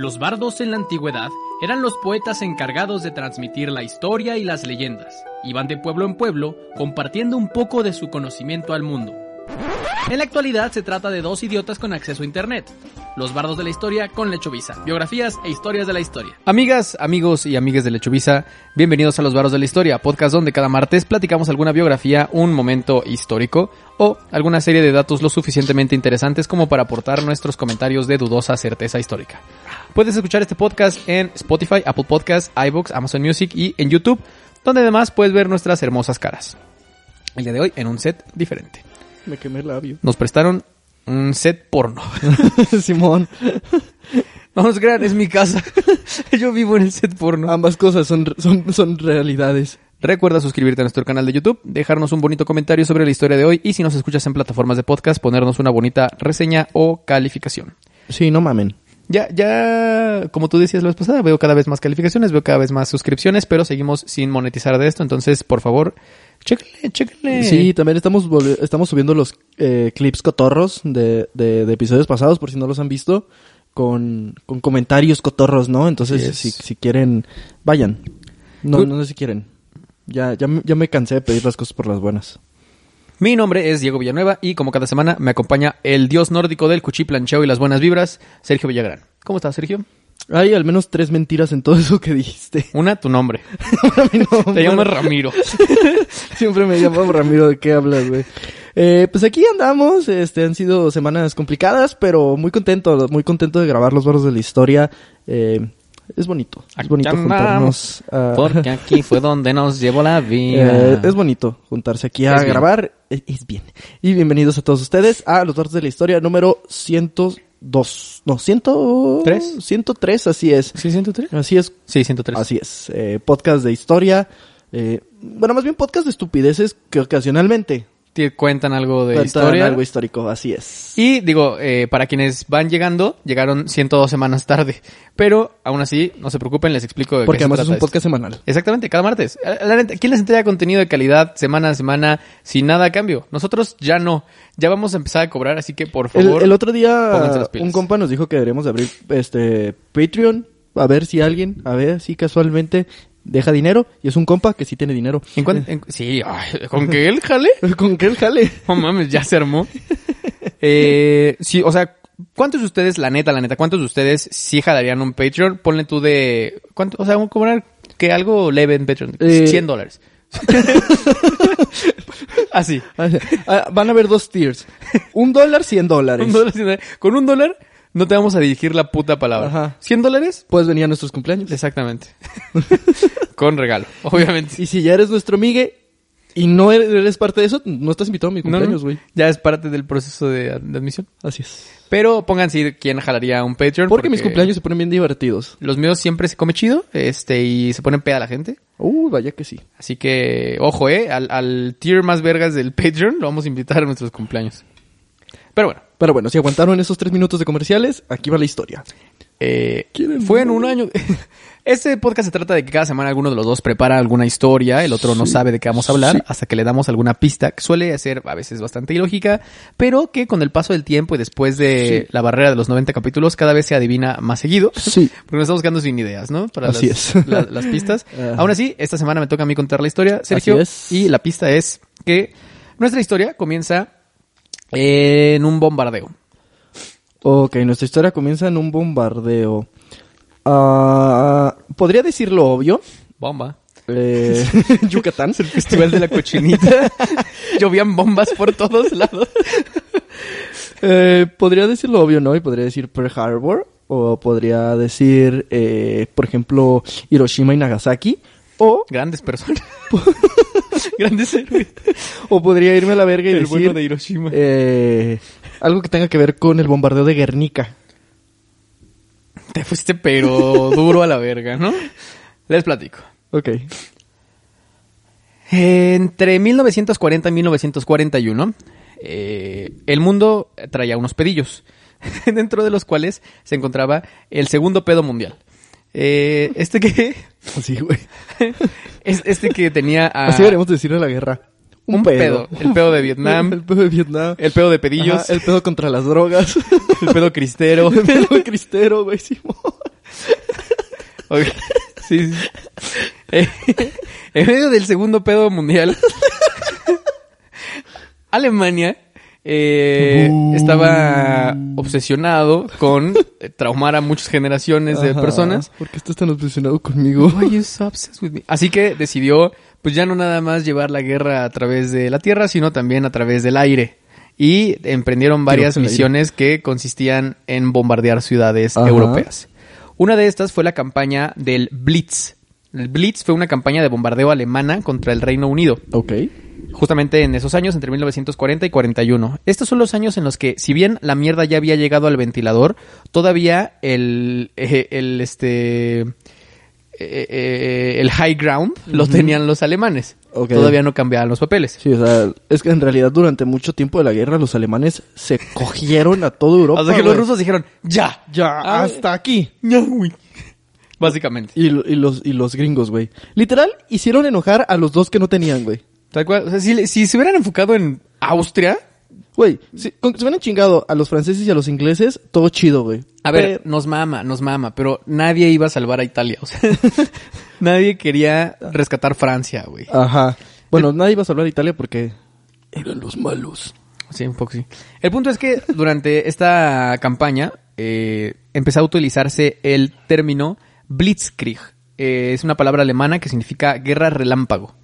Los bardos en la antigüedad eran los poetas encargados de transmitir la historia y las leyendas. Iban de pueblo en pueblo compartiendo un poco de su conocimiento al mundo. En la actualidad se trata de dos idiotas con acceso a internet. Los bardos de la historia con Lechovisa. Biografías e historias de la historia. Amigas, amigos y amigas de Lechovisa, bienvenidos a Los Bardos de la Historia, podcast donde cada martes platicamos alguna biografía, un momento histórico o alguna serie de datos lo suficientemente interesantes como para aportar nuestros comentarios de dudosa certeza histórica. Puedes escuchar este podcast en Spotify, Apple Podcasts, iVoox, Amazon Music y en YouTube, donde además puedes ver nuestras hermosas caras. El día de hoy en un set diferente. Me quemé el labio. Nos prestaron un set porno. Simón. No nos crean, es mi casa. Yo vivo en el set porno. Ambas cosas son, son, son realidades. Recuerda suscribirte a nuestro canal de YouTube, dejarnos un bonito comentario sobre la historia de hoy y si nos escuchas en plataformas de podcast, ponernos una bonita reseña o calificación. Sí, no mamen. Ya, ya, como tú decías la vez pasada, veo cada vez más calificaciones, veo cada vez más suscripciones, pero seguimos sin monetizar de esto, entonces, por favor, chéquenle, chéquenle. Sí, también estamos, estamos subiendo los eh, clips cotorros de, de, de episodios pasados, por si no los han visto, con, con comentarios cotorros, ¿no? Entonces, si, si quieren, vayan. No, Good. no sé si quieren. Ya, ya, me- ya me cansé de pedir las cosas por las buenas. Mi nombre es Diego Villanueva y como cada semana me acompaña el dios nórdico del cuchiplancheo y las buenas vibras, Sergio Villagrán. ¿Cómo estás, Sergio? Hay al menos tres mentiras en todo eso que dijiste. Una, tu nombre. Mi nombre. Te llamas Ramiro. Siempre me llamo Ramiro, ¿de qué hablas, güey? Eh, pues aquí andamos, este, han sido semanas complicadas, pero muy contento, muy contento de grabar los barros de la historia. Eh, es bonito, es bonito juntarnos. a- Porque aquí fue donde nos llevó la vida. Eh, es bonito juntarse aquí a Es grabar. Eh, Es bien. Y bienvenidos a todos ustedes a los barros de la historia número 102. No, 103. ¿Tres? 103, así es. ¿Sí, 103? Así es, Sí, 103. Así es, eh, podcast de historia, eh, bueno, más bien podcast de estupideces que ocasionalmente Te cuentan algo de cuentan historia. algo histórico, así es. Y digo, eh, para quienes van llegando, llegaron 102 semanas tarde. Pero aún así, no se preocupen, les explico de Porque qué se además es un esto. podcast semanal. Exactamente, cada martes. ¿Quién les entrega contenido de calidad semana a semana sin nada a cambio? Nosotros ya no. Ya vamos a empezar a cobrar, así que por El, favor. el otro día pónganse las pilas. un compa nos dijo que deberíamos de abrir este Patreon, a ver si alguien, a ver si casualmente deja dinero y es un compa que sí tiene dinero. ¿En cuán- en- sí, ay, con que él jale. Con que él jale. No mames, ya se armó. Eh, sí, o sea, ¿cuántos de ustedes, la neta, la neta, cuántos de ustedes sí jalarían un Patreon? Ponle tú de, ¿cuánto? O sea, vamos a cobrar que algo leve en Patreon. Eh. 100 dólares. Así. Ah, Van a haber dos tiers. Un dólar, cien dólares. Un dólar, cien dólares. Con un dólar no te vamos a dirigir la puta palabra. Ajá. 100 dólares, Puedes venir a nuestros cumpleaños. exactamente. Con regalo, obviamente. Y si ya eres nuestro migue y no eres- parte de eso, no estás invitado a mi No, no, cumpleaños, güey. ya es parte del proceso de, de admisión. Así es. Pero pónganse quién jalaría un Patreon. Porque, mis cumpleaños se ponen bien divertidos. Los míos siempre se come chido, este, y se ponen peda la gente. Uh, vaya que sí. Así que, ojo, eh, al, al tier más vergas del Patreon lo vamos a invitar a nuestros cumpleaños. Pero bueno, Pero bueno, si aguantaron esos tres minutos de comerciales, aquí va la historia. eh, ¿Quieren fue en un año. Este podcast se trata de que cada semana alguno de los dos prepara alguna historia, el otro no sabe de qué vamos a hablar, Sí. hasta que le damos alguna pista que suele ser a veces bastante ilógica, pero que con el paso del tiempo y después de Sí. la barrera de los 90 capítulos cada vez se adivina más seguido. Sí. Porque nos estamos quedando sin ideas, ¿no? Para Así las, es. la- las pistas. Aún así, esta semana me toca a mí contar la historia, Sergio. Así es. Y la pista es que nuestra historia comienza en un bombardeo. Ok, nuestra historia comienza en un bombardeo. Ah, ¿Podría decir lo obvio? Bomba. Eh, Yucatán. El festival de la cochinita. Llovían bombas por todos lados. Eh, podría decir lo obvio, ¿no? Y podría decir Pearl Harbor. O podría decir, eh, por ejemplo, Hiroshima y Nagasaki. O, Grandes personas. Grandes héroes. o podría irme a la verga y El decir bueno de Hiroshima. eh, algo que tenga que ver con el bombardeo de Guernica. Te fuiste pero duro a la verga, ¿no? Les platico. Ok. Entre 1940 y 1941, eh, el mundo traía unos pedillos, dentro de los cuales se encontraba el segundo pedo mundial. Eh, este que Así, güey. es este que tenía a- Así deberíamos decirle a la guerra. un pedo. El pedo de Vietnam, El pedo de Vietnam. el pedo de pedillos, Ajá, el pedo contra las drogas. el pedo cristero. el pedo cristero, güey, Simón. Sí, sí. Eh, en medio del segundo pedo mundial, Alemania eh, estaba obsesionado con eh, traumar a muchas generaciones de Ajá, personas. ¿Por qué estás tan obsesionado conmigo? Why you so obsessed with me? Así que decidió, pues ya no nada más llevar la guerra a través de la tierra, sino también a través del aire. Y emprendieron varias misiones que consistían en bombardear ciudades Ajá. europeas. Una de estas fue la campaña del Blitz. El Blitz fue una campaña de bombardeo alemana contra el Reino Unido, Ok. justamente en esos años, entre 1940 y 41. Estos son los años en los que, si bien la mierda ya había llegado al ventilador, todavía el, eh, el este, eh, eh, el high ground lo tenían los alemanes. Ok. Todavía no cambiaban los papeles. Sí, o sea, es que en realidad durante mucho tiempo de la guerra los alemanes se cogieron a toda Europa. Hasta que los rusos dijeron, ya, Ya, hasta aquí. ya, güey. Básicamente. Y, y los, y los gringos, güey. Literal, hicieron enojar a los dos que no tenían, güey. Tal cual. O sea, si, si se hubieran enfocado en Austria, Güey, si, con se hubieran chingado a los franceses y a los ingleses, todo chido, güey. A ver, Pero- nos mama, nos mama, pero nadie iba a salvar a Italia. O sea, nadie quería rescatar Francia, güey. Ajá. Bueno, nadie iba a salvar a Italia porque eran los malos. Sí, un poco sí. El punto es que durante esta campaña eh, empezó a utilizarse el término Blitzkrieg. Eh, es una palabra alemana que significa guerra relámpago.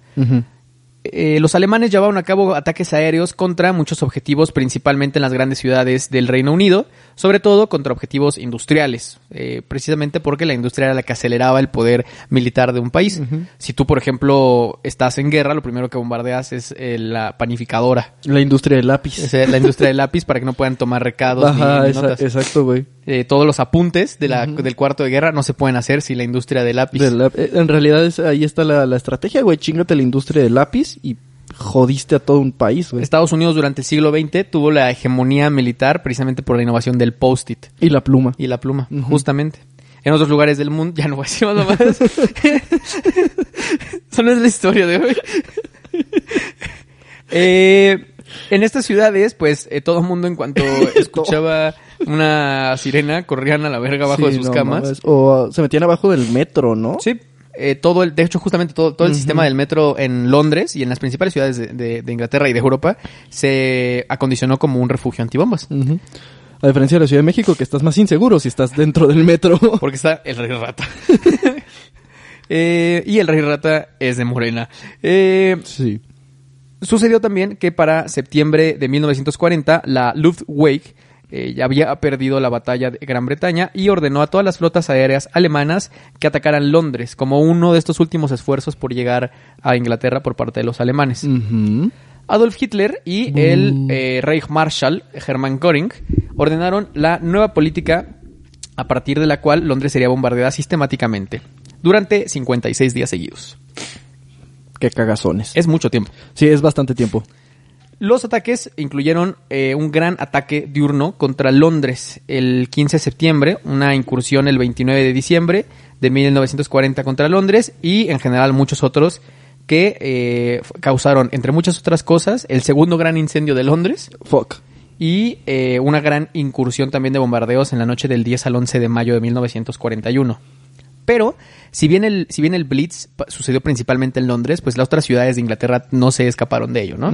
Eh, los alemanes llevaban a cabo ataques aéreos contra muchos objetivos, principalmente en las grandes ciudades del Reino Unido, sobre todo contra objetivos industriales, eh, precisamente porque la industria era la que aceleraba el poder militar de un país. Si tú, por ejemplo, estás en guerra, lo primero que bombardeas es eh, la panificadora, La industria del lápiz. es, eh, la industria del lápiz, para que no puedan tomar recados ni- Ajá, ni esa- notas. exacto, güey. Eh, todos los apuntes de la- del cuarto de guerra no se pueden hacer sin la industria del lápiz. Eh, En realidad es- ahí está la, la estrategia, güey. Chingate la industria del lápiz y jodiste a todo un país, güey. Estados Unidos durante el siglo XX tuvo la hegemonía militar precisamente por la innovación del post-it Y la pluma. y la pluma, justamente. En otros lugares del mundo, ya no voy a decir más nomás. Eso no es la historia de hoy. Eh, en estas ciudades, pues eh, todo el mundo en cuanto escuchaba una sirena corrían a la verga abajo Sí, de sus no camas. O uh, se metían abajo del metro, ¿no? Sí. Eh, todo el, de hecho, justamente todo, todo el sistema del metro en Londres y en las principales ciudades de, de- de Inglaterra y de Europa se acondicionó como un refugio antibombas. A diferencia de la Ciudad de México, que estás más inseguro si estás dentro del metro. Porque está el rey rata. Eh, y el rey rata es de Morena. Eh, sí. sucedió también que para septiembre de 1940 la Luftwaffe eh, ya había perdido la batalla de Gran Bretaña y ordenó a todas las flotas aéreas alemanas que atacaran Londres como uno de estos últimos esfuerzos por llegar a Inglaterra por parte de los alemanes. Adolf Hitler y el eh, Reichsmarschall Hermann Göring ordenaron la nueva política a partir de la cual Londres sería bombardeada sistemáticamente durante 56 días seguidos. Qué cagazones. Es mucho tiempo. Sí, es bastante tiempo. Los ataques incluyeron eh, un gran ataque diurno contra Londres el 15 de septiembre, una incursión el 29 de diciembre de 1940 contra Londres y en general muchos otros que eh, causaron, entre muchas otras cosas, el segundo gran incendio de Londres Fuck. y eh, una gran incursión también de bombardeos en la noche del 10 al 11 de mayo de 1941. Pero, si bien el, si bien el Blitz sucedió principalmente en Londres, pues las otras ciudades de Inglaterra no se escaparon de ello, ¿no?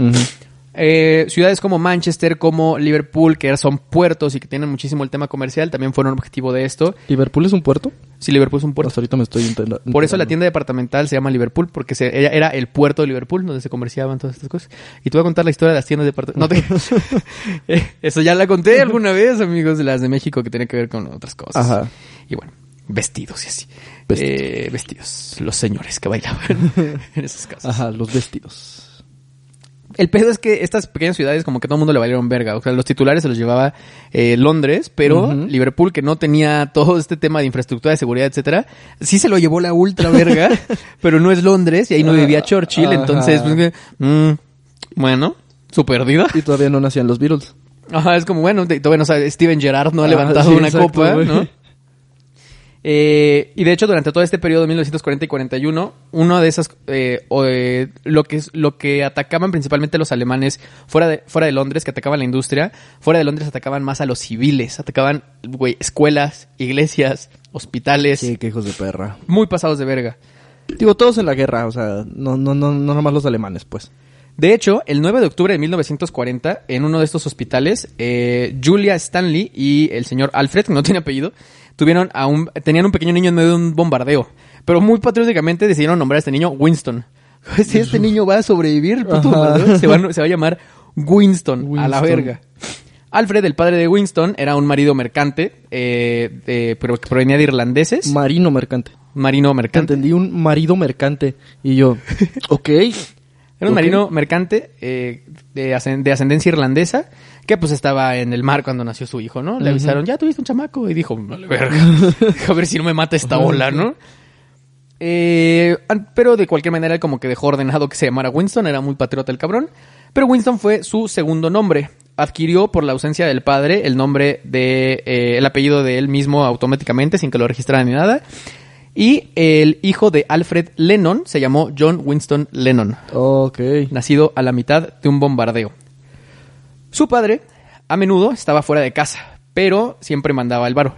Eh, ciudades como Manchester, como Liverpool, que son puertos y que tienen muchísimo el tema comercial, también fueron objetivo de esto. ¿Liverpool es un puerto? Sí, Liverpool es un puerto. Hasta ahorita me estoy Por eso la tienda departamental se llama Liverpool, porque se, ella era el puerto de Liverpool, donde se comerciaban todas estas cosas. Y te voy a contar la historia de las tiendas departamentales. No te... Eh, eso ya la conté alguna vez, amigos, de las de México, que tiene que ver con otras cosas. Ajá. Y bueno, vestidos y así. Vestidos. Eh, vestidos. Los señores que bailaban en esas casas. Ajá, los vestidos. El pedo es que estas pequeñas ciudades como que todo el mundo le valieron verga. O sea, los titulares se los llevaba eh, Londres, pero. Liverpool, que no tenía todo este tema de infraestructura de seguridad, etcétera, sí se lo llevó la ultra verga, pero no es Londres y ahí no vivía Churchill, Ajá. entonces, pues, mm, bueno, su perdida. Y todavía no nacían los Beatles. Ajá, es como, bueno, de- todavía no sabe, Steven Gerrard no ha Ah, levantado sí, una exacto, copa. ¿no? Eh, y de hecho, durante todo este periodo de 1940 y 41, uno de esas, eh, o, eh, lo que lo que atacaban principalmente los alemanes fuera de, fuera de Londres, que atacaban la industria, fuera de Londres atacaban más a los civiles, atacaban, güey, escuelas, iglesias, hospitales, Sí, qué hijos de perra. muy pasados de verga. Digo, todos en la guerra, o sea, no, no, no, no nomás los alemanes, pues. De hecho, el 9 de octubre de 1940, en uno de estos hospitales, eh, Julia Stanley y el señor Alfred, que no tiene apellido, tuvieron a un, tenían un pequeño niño en medio de un bombardeo. Pero muy patrióticamente decidieron nombrar a este niño Winston. Si este niño va a sobrevivir, el puto bombardeo, se va, a- se va a llamar Winston, a la verga. Alfred, el padre de Winston, era un marido mercante, eh, de- pero que provenía de irlandeses. Marino mercante. marino Te mercante. entendí un marido mercante. Y yo, ok. Era un marino mercante eh, de ascendencia irlandesa que pues estaba en el mar cuando nació su hijo, ¿no? Le avisaron, ya tuviste un chamaco. Y dijo, vale, verga. a ver si no me mata esta ola, ¿no? Eh, pero de cualquier manera, como que dejó ordenado que se llamara Winston, era muy patriota el cabrón. Pero Winston fue su segundo nombre. Adquirió por la ausencia del padre el nombre de, eh, el apellido de él mismo automáticamente, sin que lo registrara ni nada. Y el hijo de Alfred Lennon se llamó John Winston Lennon Ok. nacido a la mitad de un bombardeo. Su padre, a menudo, estaba fuera de casa, pero siempre mandaba el varo.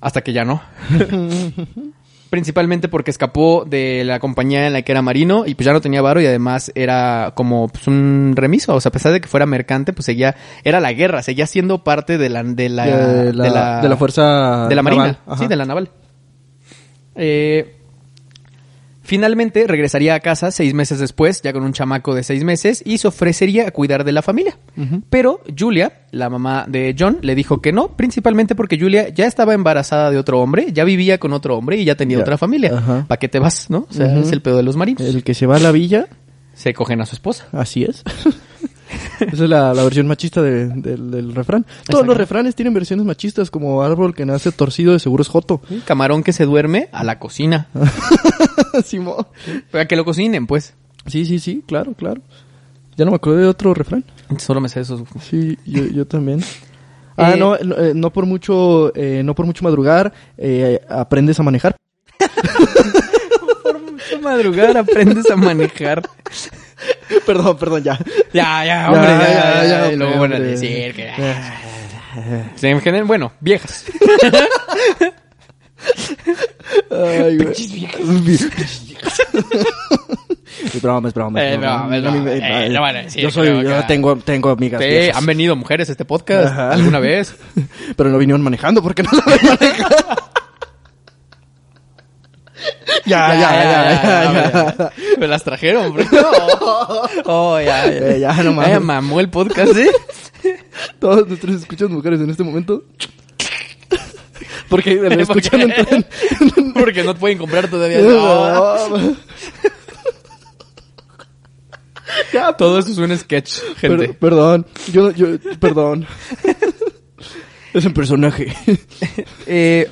Hasta que ya no. Principalmente porque escapó de la compañía en la que era marino y pues ya no tenía varo y además era como pues, un remiso. O sea, a pesar de que fuera mercante, pues seguía, era la guerra, seguía siendo parte de la, de la, de, la, de la fuerza de la marina, naval. Sí, de la naval. Eh, finalmente regresaría a casa seis meses después, ya con un chamaco de seis meses, y se ofrecería a cuidar de la familia. Pero Julia, la mamá de John, le dijo que no, principalmente porque Julia ya estaba embarazada de otro hombre, ya vivía con otro hombre y ya tenía Ya. otra familia. Ajá. ¿Para qué te vas, no? O sea, es el pedo de los marinos. El que se va a la villa, Se cogen a su esposa. así es. Esa es la, la versión machista de- del, del refrán. Todos Exacto. los refranes tienen versiones machistas, como árbol que nace torcido de seguro es joto. Camarón que se duerme a la cocina. Simón. Para que lo cocinen, pues. Sí, sí, sí, claro, claro. Ya no me acuerdo de otro refrán. Solo me sé esos. Sí, yo, yo también. Ah, Eh, no, no, eh, no por mucho, eh, no por mucho madrugar, eh, aprendes a manejar. Por mucho madrugar aprendes a manejar. perdón, perdón, ya. Ya, ya, hombre, ya, ya, ya. hombre, y luego van a decir que... General, bueno, viejas. Ay, güey. Es broma, es broma. Eh, Eh, no van a decir Yo soy, yo tengo, tengo amigas Sí, viejas. han venido mujeres a este podcast Ajá. alguna vez. Pero no vinieron manejando porque no saben manejar. Ya, ya, ya, ya. Me las trajeron, bro. Oh, ya, ya. Ya, no mames. Mamó el podcast, ¿eh? Todos nuestros escuchas mujeres en este momento. Porque lo escuchan en, Porque no pueden comprar todavía. Ya, Todo eso es un sketch, gente. per- perdón, yo, yo, perdón. Es un personaje. Eh,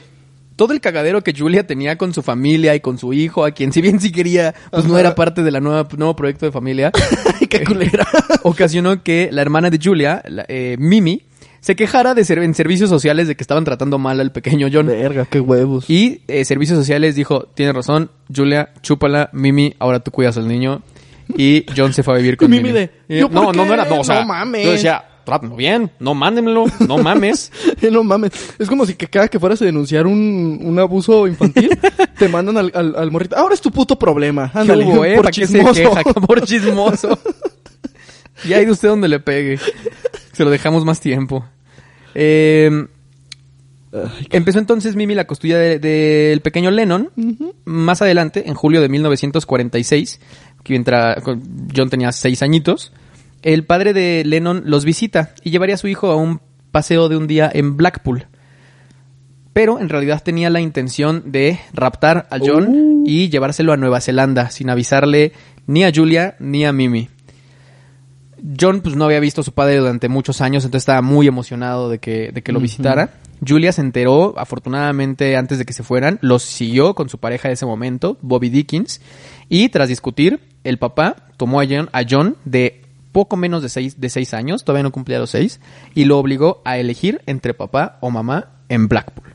todo el cagadero que Julia tenía con su familia y con su hijo, a quien si bien sí quería, pues no era parte del nuevo proyecto de familia, qué culera. ocasionó que la hermana de Julia, la- eh, Mimi, se quejara de ser en servicios sociales de que estaban tratando mal al pequeño John. Verga, qué huevos. Y eh, servicios sociales dijo, tienes razón, Julia, chúpala, Mimi, ahora tú cuidas al niño. Y John se fue a vivir con Mimi. Mimi de, Y- ¿yo por no, no, no era, no, o sea, No mames. yo decía, trátenlo bien, no mándenmelo, no mames. no mames. Es como si que cada que fueras a denunciar un, un abuso infantil, te mandan al, al, al morrito. Ahora es tu puto problema. ¿Qué Ándale, hubo, eh? por ¿Para qué se chismoso. queja? Por chismoso. y ahí de usted donde le pegue. Se lo dejamos más tiempo. Eh, Ay, empezó entonces Mimi la costilla de- del pequeño Lennon. Más adelante, en julio de 1946, que mientras John tenía seis añitos, el padre de Lennon los visita y llevaría a su hijo a un paseo de un día en Blackpool. Pero en realidad tenía la intención de raptar a John Oh. y llevárselo a Nueva Zelanda sin avisarle ni a Julia ni a Mimi. John pues no había visto a su padre durante muchos años, entonces estaba muy emocionado de que, de que lo visitara. Julia se enteró, afortunadamente, antes de que se fueran, los siguió con su pareja de ese momento, Bobby Dickens, y tras discutir, el papá tomó a John, a John de poco menos de seis, de seis años, todavía no cumplía los seis, y lo obligó a elegir entre papá o mamá en Blackpool.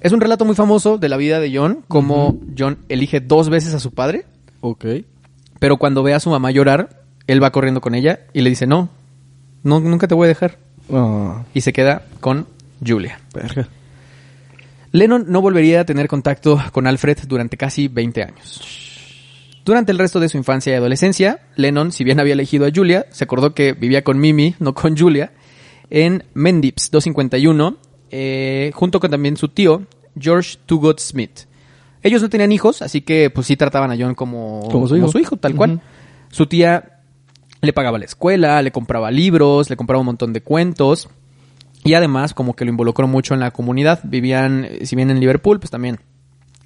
Es un relato muy famoso de la vida de John, como John elige dos veces a su padre, Ok. pero cuando ve a su mamá llorar, él va corriendo con ella y le dice, no, no nunca te voy a dejar. Ah, Y se queda con Julia. verga. Lennon no volvería a tener contacto con Alfred durante casi 20 años. Durante el resto de su infancia y adolescencia, Lennon, si bien había elegido a Julia, se acordó que vivía con Mimi, no con Julia, en Mendips 251, eh, junto con también su tío, George Tugott Smith. Ellos no tenían hijos, así que pues sí trataban a John como, Como su hijo. tal cual. Su tía le pagaba la escuela, le compraba libros, le compraba un montón de cuentos. Y además, como que lo involucró mucho en la comunidad. Vivían, si bien en Liverpool, pues también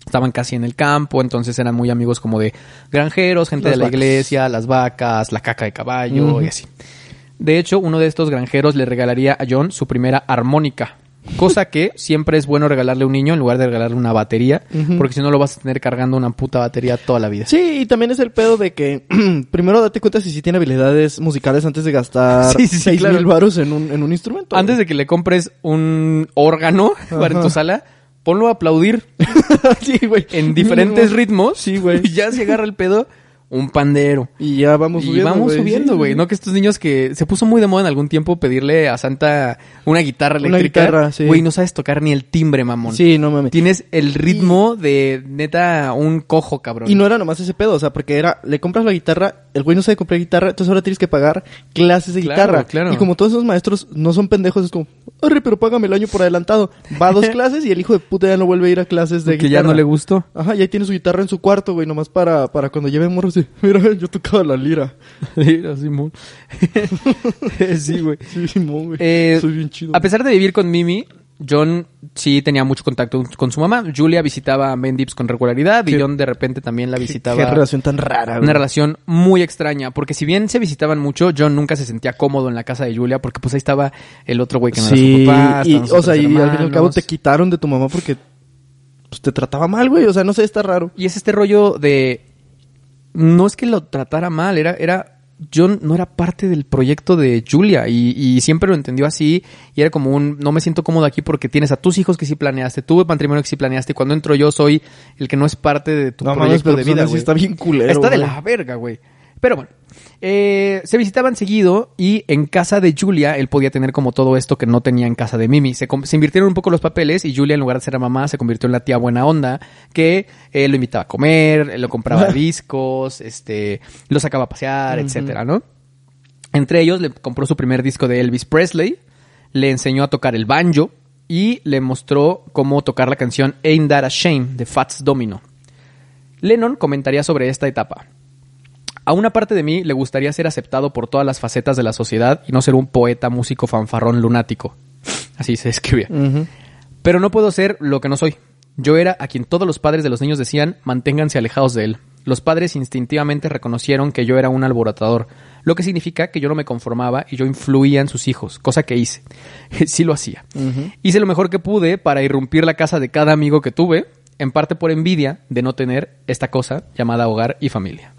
estaban casi en el campo, entonces eran muy amigos como de granjeros, gente Las de la vacas. iglesia, las vacas, la caca de caballo y así. De hecho, uno de estos granjeros le regalaría a John su primera armónica. Cosa que siempre es bueno regalarle a un niño en lugar de regalarle una batería, porque si no lo vas a tener cargando una puta batería toda la vida. Sí, y también es el pedo de que primero date cuenta si sí tiene habilidades musicales antes de gastar Sí, sí, sí, seis claro. mil varos en un, en un instrumento. Antes de que le compres un órgano para en tu sala, ponlo a aplaudir sí, güey. en diferentes ritmos. Sí, güey. Y ya se agarra el pedo, un pandero. Y ya vamos y subiendo. vamos güey. subiendo, güey. sí, No que estos niños que se puso muy de moda en algún tiempo pedirle a Santa una guitarra Una eléctrica. guitarra, sí. Güey, no sabes tocar ni el timbre, mamón. Sí, no mames. Tienes el ritmo de neta un cojo, cabrón. Y no era nomás ese pedo, o sea, porque era, le compras la guitarra, el güey no sabe comprar guitarra, entonces ahora tienes que pagar clases de Claro, guitarra. claro. Y como todos esos maestros no son pendejos, es como, arre, pero págame el año por adelantado. Va a dos clases y el hijo de puta ya no vuelve a ir a clases de que guitarra. ya no le gustó. Ajá, y ahí tiene su guitarra en su cuarto, güey, nomás para, para cuando lleve morros y, mira, yo tocaba la lira. Mira, Simón. sí, güey. Sí, Simón, güey. Eh, Soy bien chido. A pesar de vivir con Mimi, John sí tenía mucho contacto con su mamá. Julia visitaba a Mendips con regularidad y John de repente también la visitaba. Qué relación tan rara, güey. Una relación muy extraña, porque si bien se visitaban mucho, John nunca se sentía cómodo en la casa de Julia, porque pues ahí estaba el otro güey que no Sí, era su papá. y, o sea, y al fin y al cabo te quitaron de tu mamá porque pues, te trataba mal, güey. O sea, no sé, está raro. Y es este rollo de... No es que lo tratara mal, era... era John no era parte del proyecto de Julia y, y siempre lo entendió así y era como un no me siento cómodo aquí porque tienes a tus hijos que sí planeaste, tuve matrimonio que sí planeaste y cuando entro yo soy el que no es parte de tu No mames, proyecto pero de pues, vida, güey. está bien culero, Está de la verga, güey. Pero bueno, eh, se visitaban seguido y en casa de Julia él podía tener como todo esto que no tenía en casa de Mimi. Se, invirtieron un poco los papeles y Julia en lugar de ser la mamá se convirtió en la tía buena onda que eh, lo invitaba a comer, eh, lo compraba discos, este, lo sacaba a pasear, Ujú. etcétera, ¿no? Entre ellos le compró su primer disco de Elvis Presley, le enseñó a tocar el banjo y le mostró cómo tocar la canción Ain't That a Shame de Fats Domino. Lennon comentaría sobre esta etapa. A una parte de mí le gustaría ser aceptado por todas las facetas de la sociedad y no ser un poeta, músico, fanfarrón, lunático. Así se escribía. Pero no puedo ser lo que no soy. Yo era a quien todos los padres de los niños decían, manténganse alejados de él. Los padres instintivamente reconocieron que yo era un alborotador, lo que significa que yo no me conformaba y yo influía en sus hijos, cosa que hice. sí lo hacía. Hice lo mejor que pude para irrumpir la casa de cada amigo que tuve, en parte por envidia de no tener esta cosa llamada hogar y familia.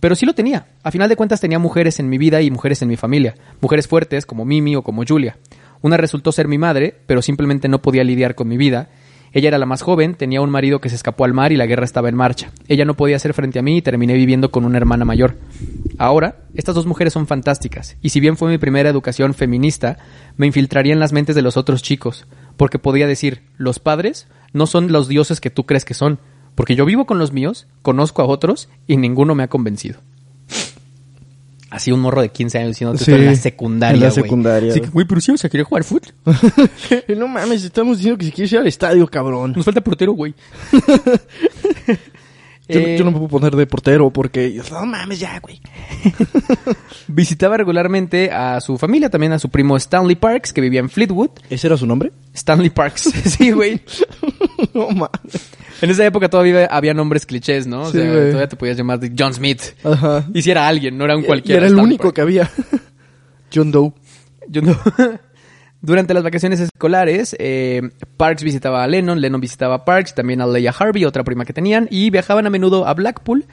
Pero sí lo tenía. A final de cuentas tenía mujeres en mi vida y mujeres en mi familia. Mujeres fuertes como Mimi o como Julia. Una resultó ser mi madre, pero simplemente no podía lidiar con mi vida. Ella era la más joven, tenía un marido que se escapó al mar y la guerra estaba en marcha. Ella no podía hacer frente a mí y terminé viviendo con una hermana mayor. Ahora, estas dos mujeres son fantásticas, y si bien fue mi primera educación feminista, me infiltraría en las mentes de los otros chicos, porque podía decir, los padres no son los dioses que tú crees que son, porque yo vivo con los míos, conozco a otros y ninguno me ha convencido. Así un morro de 15 años diciendo Sí, esto en la secundaria, en la secundaria. Así que, güey, pero sí, o sea, quería jugar fútbol. no mames, estamos diciendo que si quieres ir al estadio, cabrón. Nos falta portero, güey. Yo, Eh, yo no me puedo poner de portero porque... No mames ya, güey. Visitaba regularmente a su familia, también a su primo Stanley Parks, que vivía en Fleetwood. ¿Ese era su nombre? Stanley Parks, sí, güey. no mames. En esa época todavía había nombres clichés, ¿no? O sea, todavía te podías llamar John Smith. Ajá. Y si era alguien, no era un Y cualquiera. era el único que había. John Doe. Yo no- Durante las vacaciones escolares, eh, Parks visitaba a Lennon, Lennon visitaba a Parks, también a Leia Harvey, otra prima que tenían, y viajaban a menudo a Blackpool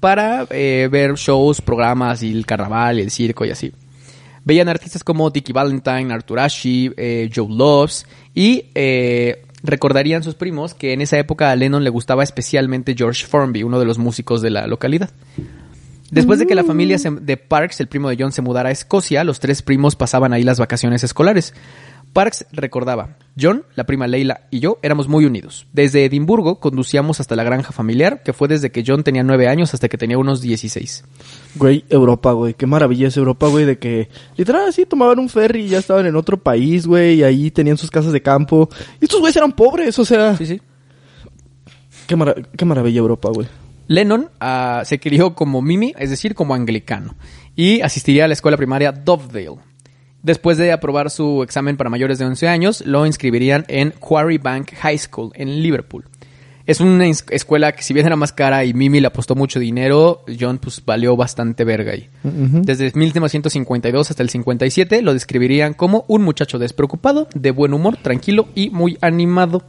para eh, ver shows, programas y el carnaval y el circo y así. Veían artistas como Dickie Valentine, Arthur Ashe, eh, Joe Loves y eh, recordarían sus primos que en esa época a Lennon le gustaba especialmente George Formby, uno de los músicos de la localidad. Después de que la familia se- de Parks, el primo de John, se mudara a Escocia, los tres primos pasaban ahí las vacaciones escolares. Parks recordaba, John, la prima Leila y yo éramos muy unidos. Desde Edimburgo conducíamos hasta la granja familiar, que fue desde que John tenía nueve años hasta que tenía unos 16. Güey, Europa, güey. Qué maravilla es Europa, güey, de que literal así tomaban un ferry y ya estaban en otro país, güey, y ahí tenían sus casas de campo. Y estos güeyes eran pobres, o sea. Sí, sí. Qué, mara- qué maravilla Europa, güey. Lennon ah, se crió como Mimi, es decir, como anglicano, y asistiría a la escuela primaria Dovedale. Después de aprobar su examen para mayores de 11 años, lo inscribirían en Quarry Bank High School en Liverpool. Es una escuela que si bien era más cara y Mimi le apostó mucho dinero, John pues valió bastante verga ahí. Desde 1952 hasta el 57 lo describirían como un muchacho despreocupado, de buen humor, tranquilo y muy animado.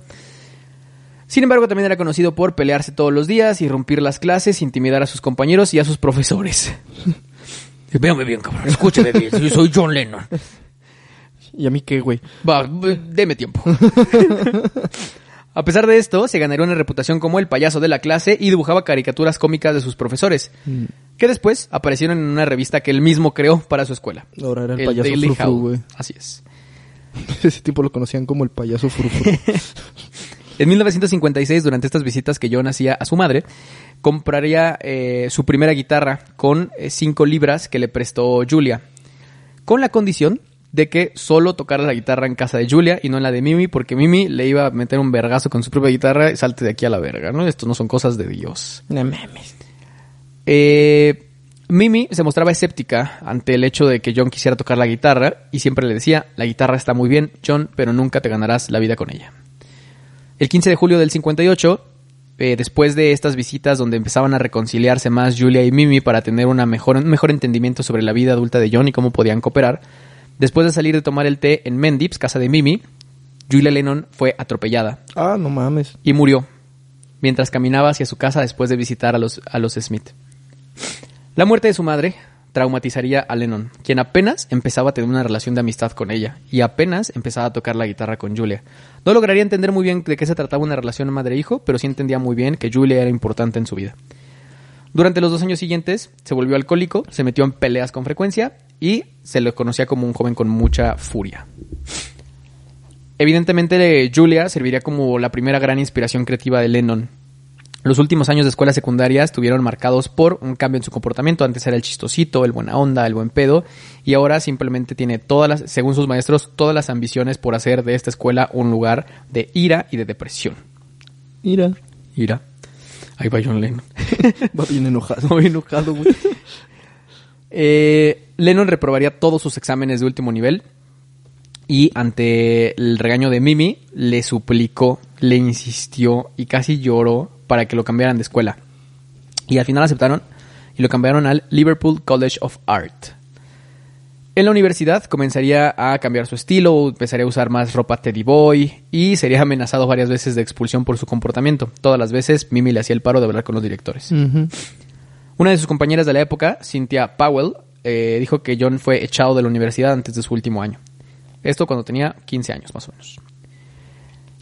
Sin embargo, también era conocido por pelearse todos los días, irrumpir las clases, intimidar a sus compañeros y a sus profesores. Véame bien, cabrón. Escúchame bien. Yo soy John Lennon. ¿Y a mí qué, güey? Va, b- deme tiempo. A pesar de esto, se ganaría una reputación como el payaso de la clase y dibujaba caricaturas cómicas de sus profesores, que después aparecieron en una revista que él mismo creó para su escuela. Ahora era el, payaso Daily frufru, güey. Así es. Ese tipo lo conocían como el payaso frufru. En 1956, durante estas visitas que John hacía a su madre, compraría eh, su primera guitarra con 5 libras que le prestó Julia, con la condición de que solo tocara la guitarra en casa de Julia y no en la de Mimi, porque Mimi le iba a meter un vergazo con su propia guitarra y salte de aquí a la verga, ¿no? Esto no son cosas de Dios. no mames. Eh, Mimi se mostraba escéptica ante el hecho de que John quisiera tocar la guitarra y siempre le decía, la guitarra está muy bien, John, pero nunca te ganarás la vida con ella. El 15 de julio del 58, eh, después de estas visitas donde empezaban a reconciliarse más Julia y Mimi para tener una mejor, un mejor entendimiento sobre la vida adulta de John y cómo podían cooperar, después de salir de tomar el té en Mendips, casa de Mimi, Julia Lennon fue atropellada Ah, no mames. y murió mientras caminaba hacia su casa después de visitar a los, a los Smith. La muerte de su madre traumatizaría a Lennon, quien apenas empezaba a tener una relación de amistad con ella y apenas empezaba a tocar la guitarra con Julia. No lograría entender muy bien de qué se trataba una relación madre-hijo, pero sí entendía muy bien que Julia era importante en su vida. Durante los dos años siguientes se volvió alcohólico, se metió en peleas con frecuencia y se le conocía como un joven con mucha furia. Evidentemente, Julia serviría como la primera gran inspiración creativa de Lennon. Los últimos años de escuela secundaria estuvieron marcados por un cambio en su comportamiento. Antes era el chistosito, el buena onda, el buen pedo, y ahora simplemente tiene todas las, según sus maestros, todas las ambiciones por hacer de esta escuela un lugar de ira y de depresión. Mira, Ira. Ahí va John Lennon. va bien enojado. Muy enojado, güey. Eh, Lennon reprobaría todos sus exámenes de último nivel y ante el regaño de Mimi le suplicó, le insistió y casi lloró para que lo cambiaran de escuela. Y al final aceptaron y lo cambiaron al Liverpool College of Art. En la universidad comenzaría a cambiar su estilo, empezaría a usar más ropa Teddy Boy y sería amenazado varias veces de expulsión por su comportamiento. Todas las veces Mimi le hacía el paro de hablar con los directores. Una de sus compañeras de la época, Cynthia Powell, eh, dijo que John fue echado de la universidad antes de su último año. Esto cuando tenía 15 años, más o menos.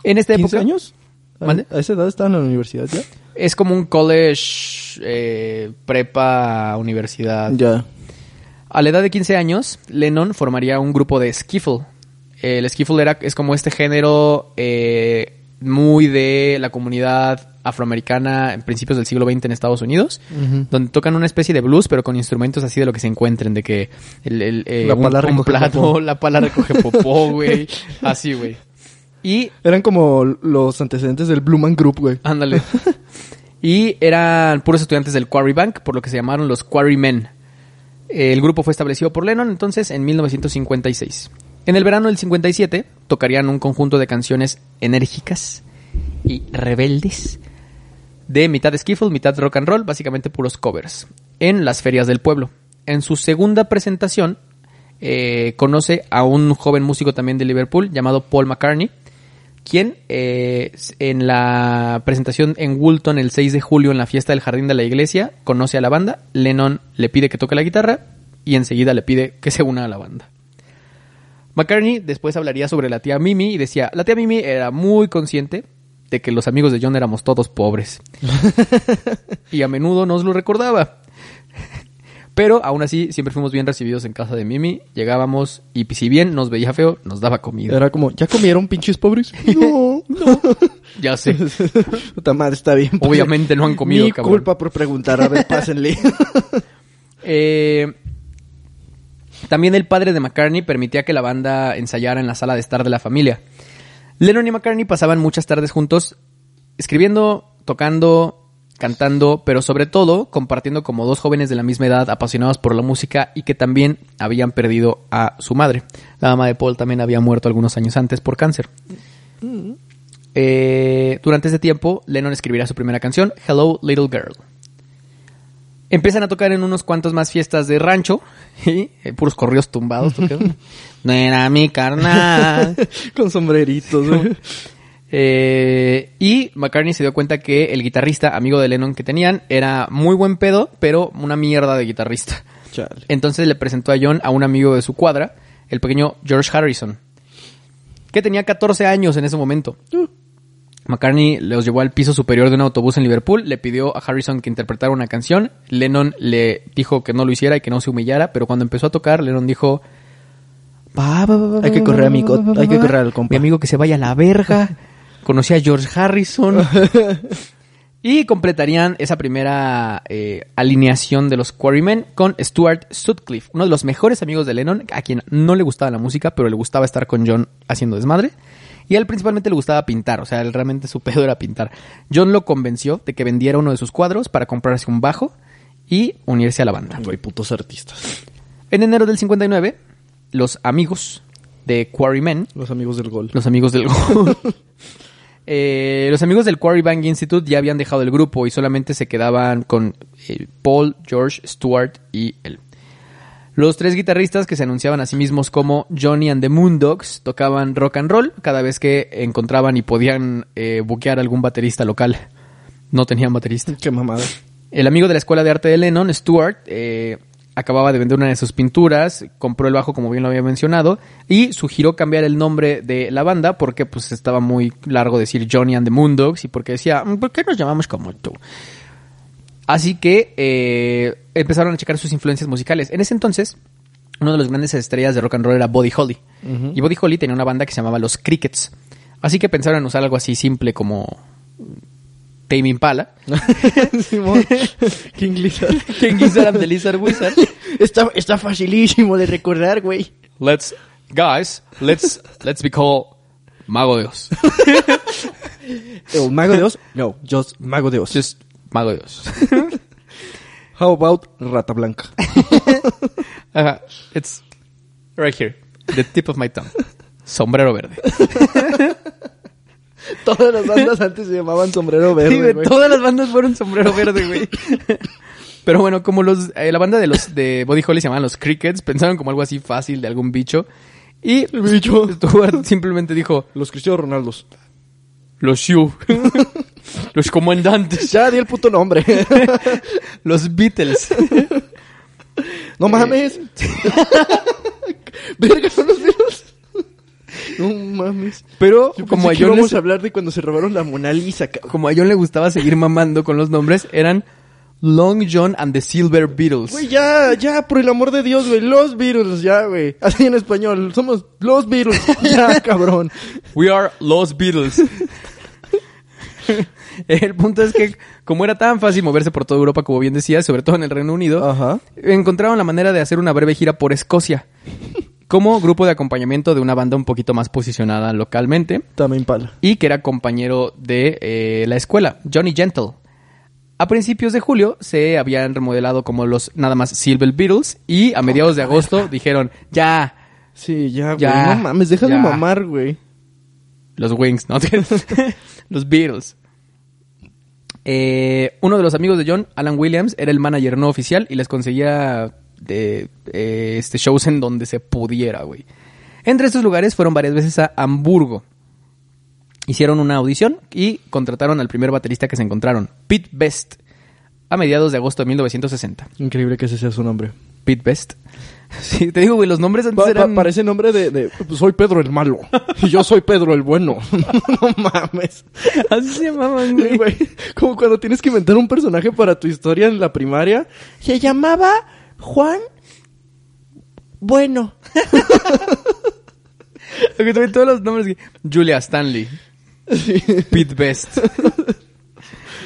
En esta ¿15 época años? ¿A- ¿Mande? ¿A esa edad estaba en la universidad ya? es como un college, eh, prepa, universidad. Ya. A la edad de 15 años, Lennon formaría un grupo de skiffle. El skiffle era, es como este género eh, muy de la comunidad afroamericana en principios del siglo XX en Estados Unidos, donde tocan una especie de blues, pero con instrumentos así de lo que se encuentren, de que el, el, eh, La un- pala un, plato, popó. la pala recoge popó, güey, así, güey. Y Eran como los antecedentes del Blue Man Group, güey. Ándale. y eran puros estudiantes del Quarry Bank, por lo que se llamaron los Quarrymen. El grupo fue establecido por Lennon entonces en 1956. En el verano del 57 tocarían un conjunto de canciones enérgicas y rebeldes de mitad skiffle, mitad rock and roll, básicamente puros covers, en las ferias del pueblo. En su segunda presentación eh, conoce a un joven músico también de Liverpool llamado Paul McCartney, quien eh, en la presentación en Woolton el 6 de julio en la fiesta del jardín de la iglesia conoce a la banda, Lennon le pide que toque la guitarra y enseguida le pide que se una a la banda. McCartney después hablaría sobre la tía Mimi y decía, la tía Mimi era muy consciente de que los amigos de John éramos todos pobres. y a menudo nos lo recordaba. Pero aún así, siempre fuimos bien recibidos en casa de Mimi. Llegábamos y si bien nos veía feo, nos daba comida. Era como, ¿ya comieron pinches pobres? No, no. Ya sé. Puta madre, está bien. Obviamente no han comido, Mi cabrón. culpa por preguntar, a ver, pásenle. Eh, también el padre de McCartney permitía que la banda ensayara en la sala de estar de la familia. Lennon y McCartney pasaban muchas tardes juntos escribiendo, tocando, cantando, pero sobre todo compartiendo como dos jóvenes de la misma edad apasionados por la música y que también habían perdido a su madre. La mamá de Paul también había muerto algunos años antes por cáncer. Eh, durante ese tiempo, Lennon escribirá su primera canción, Hello Little Girl. Empiezan a tocar en unos cuantos más fiestas de rancho y eh, puros corridos tumbados. no era mi carnal. Con sombreritos, güey. Eh, y McCartney se dio cuenta que el guitarrista, amigo de Lennon que tenían, era muy buen pedo, pero una mierda de guitarrista. Chale. Entonces le presentó a John a un amigo de su cuadra, el pequeño George Harrison, que tenía 14 años en ese momento. McCartney los llevó al piso superior de un autobús en Liverpool, le pidió a Harrison que interpretara una canción, Lennon le dijo que no lo hiciera y que no se humillara, pero cuando empezó a tocar, Lennon dijo... "Va, va, va, va, Hay que correr a va, mi va, co- va, va, hay que va". correr al compa. Mi amigo que se vaya a la verga. Conocí a George Harrison. y completarían esa primera eh, alineación de los Quarrymen con Stuart Sutcliffe, uno de los mejores amigos de Lennon, a quien no le gustaba la música, pero le gustaba estar con John haciendo desmadre. Y a él principalmente le gustaba pintar, o sea, él realmente su pedo era pintar. John lo convenció de que vendiera uno de sus cuadros para comprarse un bajo y unirse a la banda. Güey, putos artistas. En enero del 59, los amigos de Quarrymen Los amigos del gol. los amigos del gol. Eh, los amigos del Quarry Bang Institute ya habían dejado el grupo y solamente se quedaban con eh, Paul, George, Stuart y él. Los tres guitarristas que se anunciaban a sí mismos como Johnny and the Moondogs tocaban rock and roll cada vez que encontraban y podían eh, buquear algún baterista local. No tenían baterista. Qué mamada. El amigo de la escuela de arte de Lennon, Stuart, eh, acababa de vender una de sus pinturas, compró el bajo como bien lo había mencionado y sugirió cambiar el nombre de la banda porque pues estaba muy largo decir Johnny and the Moondogs y porque decía, "Mm, ¿por qué nos llamamos como tú? Así que eh, empezaron a checar sus influencias musicales. En ese entonces, uno de los grandes estrellas de rock and roll era Buddy Holly. Y Buddy Holly tenía una banda que se llamaba Los Crickets. Así que pensaron en usar algo así simple como Tame Impala. Simón. King Lizard. King Gizzard and the Lizard Wizard. Está, está facilísimo de recordar, güey. Let's, guys, let's, let's be called Mago de Oz. ¿El Mago de Oz? No, just Mago de Oz. Just Mago de Oz. How about Rata Blanca? Ajá. It's right here. The tip of my tongue. Sombrero verde. Todas las bandas antes se llamaban Sombrero Verde, Sí, güey, güey. todas las bandas fueron sombrero verde, güey. Pero bueno, como los, eh, la banda de los de Body Holly se llamaban los Crickets, pensaron como algo así fácil de algún bicho. Y El bicho. Stuart simplemente dijo, Los Cristianos Ronaldos. los Shu, los comandantes, Ya di el puto nombre. los Beatles. no mames. Verga, son los Beatles. No mames. Pero Yo como a, John les- a hablar de cuando se robaron la Mona Lisa, cabrón. como a John le gustaba seguir mamando con los nombres, eran Long John and the Silver Beatles. Güey, ya, ya, por el amor de Dios, güey. Los Beatles, ya, güey. Así en español. Somos los Beatles. Ya, cabrón. We are los Beatles. El punto es que, como era tan fácil moverse por toda Europa, como bien decía, sobre todo en el Reino Unido, Ajá. encontraron la manera de hacer una breve gira por Escocia. Como grupo de acompañamiento de una banda un poquito más posicionada localmente También pala. y que era compañero de eh, la escuela, Johnny Gentle. A principios de julio se habían remodelado como los nada más Silver Beatles y a mediados de agosto dijeron, ya, Sí, ya, güey. Ya, No mames, deja de ya. mamar, güey. Los Wings, ¿no? los Beatles. Eh, uno de los amigos de John, Alan Williams, era el manager no oficial y les conseguía de, eh, este shows en donde se pudiera, güey. Entre estos lugares fueron varias veces a Hamburgo. Hicieron una audición y contrataron al primer baterista que se encontraron, Pete Best, a mediados de agosto de 1960. Increíble que ese sea su nombre. Pete Best. Sí, te digo, güey, los nombres antes Pa- eran... parece nombre de, de- pues, soy Pedro el malo. Y yo soy Pedro el bueno. no mames. Así se llamaban, Sí, güey. Como cuando tienes que inventar un personaje para tu historia en la primaria. Se llamaba Juan, bueno. También todos los nombres. Julia Stanley. Pete Best.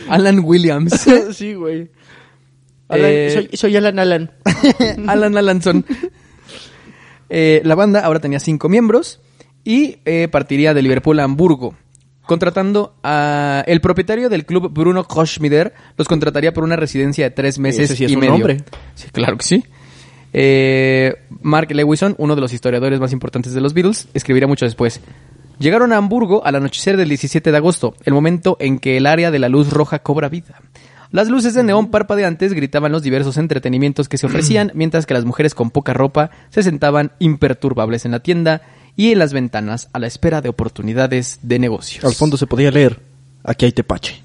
Alan Williams. sí, güey. Alan- Eh, soy, soy Alan Alan. Alan Alanson. Eh, la banda ahora tenía cinco miembros y eh, partiría de Liverpool a Hamburgo, contratando a el propietario del club Bruno Koschmider los contrataría por una residencia de tres meses Ese sí es y un medio. nombre. Sí, claro que sí. Eh, Mark Lewison, uno de los historiadores más importantes de los Beatles, escribirá mucho después. Llegaron a Hamburgo al anochecer del 17 de agosto, el momento en que el área de la luz roja cobra vida. Las luces de neón parpadeantes gritaban los diversos entretenimientos que se ofrecían, mientras que las mujeres con poca ropa se sentaban imperturbables en la tienda y en las ventanas a la espera de oportunidades de negocios. Al fondo se podía leer. Aquí hay tepache.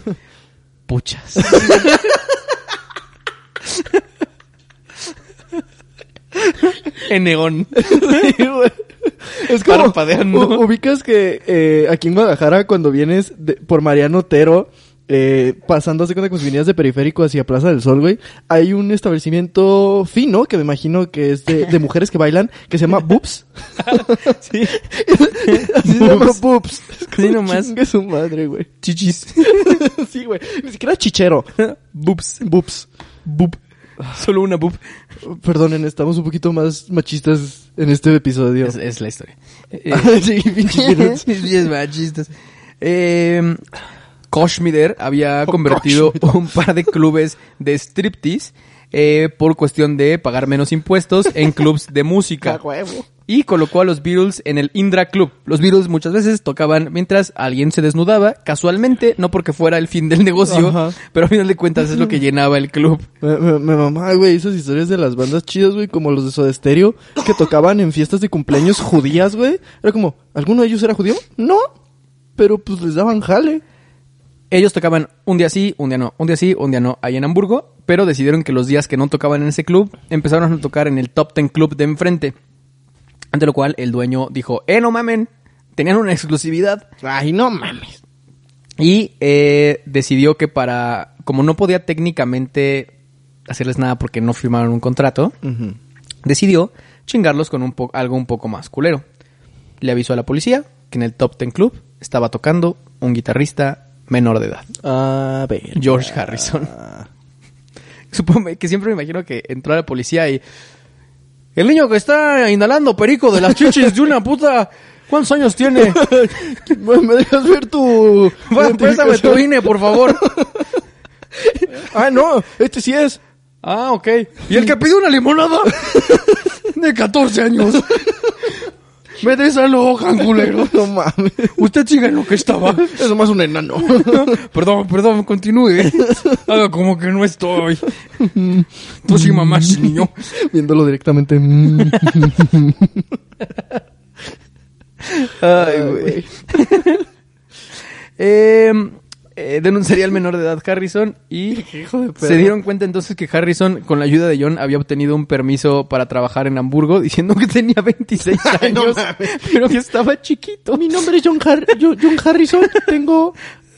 Puchas. en neón. Es como, Parpadeando. ubicas que eh, aquí en Guadalajara, cuando vienes de- por Mariano Otero, eh, pasando así como si vinieras de periférico hacia Plaza del Sol, güey, hay un establecimiento fino, que me imagino que es de, de mujeres que bailan, que se llama Boops. Sí. Así se llama Boobs. Boops. Es como Sí, nomás. chingue su madre, güey. Chichis. sí, güey. Ni siquiera chichero. Boobs. Boops. Boob. Solo una boob. Perdonen, estamos un poquito más machistas en este episodio. Es, es la historia. Eh, sí, pinches machistas. Eh, Koshmider había convertido un par de clubes de striptease eh, por cuestión de pagar menos impuestos en clubs de música. Y colocó a los Beatles en el Indra Club. Los Beatles muchas veces tocaban mientras alguien se desnudaba, casualmente, no porque fuera el fin del negocio, Ajá. pero a final de cuentas es lo que llenaba el club. Me, me, me mamaba, güey, esas historias de las bandas chidas, güey, como los de Soda Stereo, que tocaban en fiestas de cumpleaños judías, güey. Era como, ¿alguno de ellos era judío? No, pero pues les daban jale. Ellos tocaban un día sí, un día no, un día sí, un día no, ahí en Hamburgo, pero decidieron que los días que no tocaban en ese club, empezaron a tocar en el Top Ten Club de enfrente. Ante lo cual el dueño dijo, eh, no mamen, tenían una exclusividad. Ay, no mames. Y eh, decidió que para, como no podía técnicamente hacerles nada porque no firmaron un contrato, decidió chingarlos con un po- algo un poco más culero. Le avisó a la policía que en el Top Ten Club estaba tocando un guitarrista menor de edad. A ver. George Harrison. Supongo que siempre me imagino que entró a la policía y... El niño que está inhalando perico de las chichis de una puta... ¿Cuántos años tiene? Bueno, ¿Me dejas ver tu... Va, préstame tu INE, por favor. Ah, no, este sí es. Ah, ok. ¿Y el que pide una limonada? De 14 años. Me desalojan, culero. No mames. Usted sigue en lo que estaba. Es más un enano. Perdón, perdón, continúe. Haga como que no estoy. Tú sí mamás, niño. Viéndolo directamente. Ay, güey. Eh, eh, denunciaría al menor de edad Harrison y se dieron cuenta entonces que Harrison, con la ayuda de John, había obtenido un permiso para trabajar en Hamburgo diciendo que tenía 26 Ay, no años, pero que estaba chiquito. Mi nombre es John, Har- Yo- John Harrison. Tengo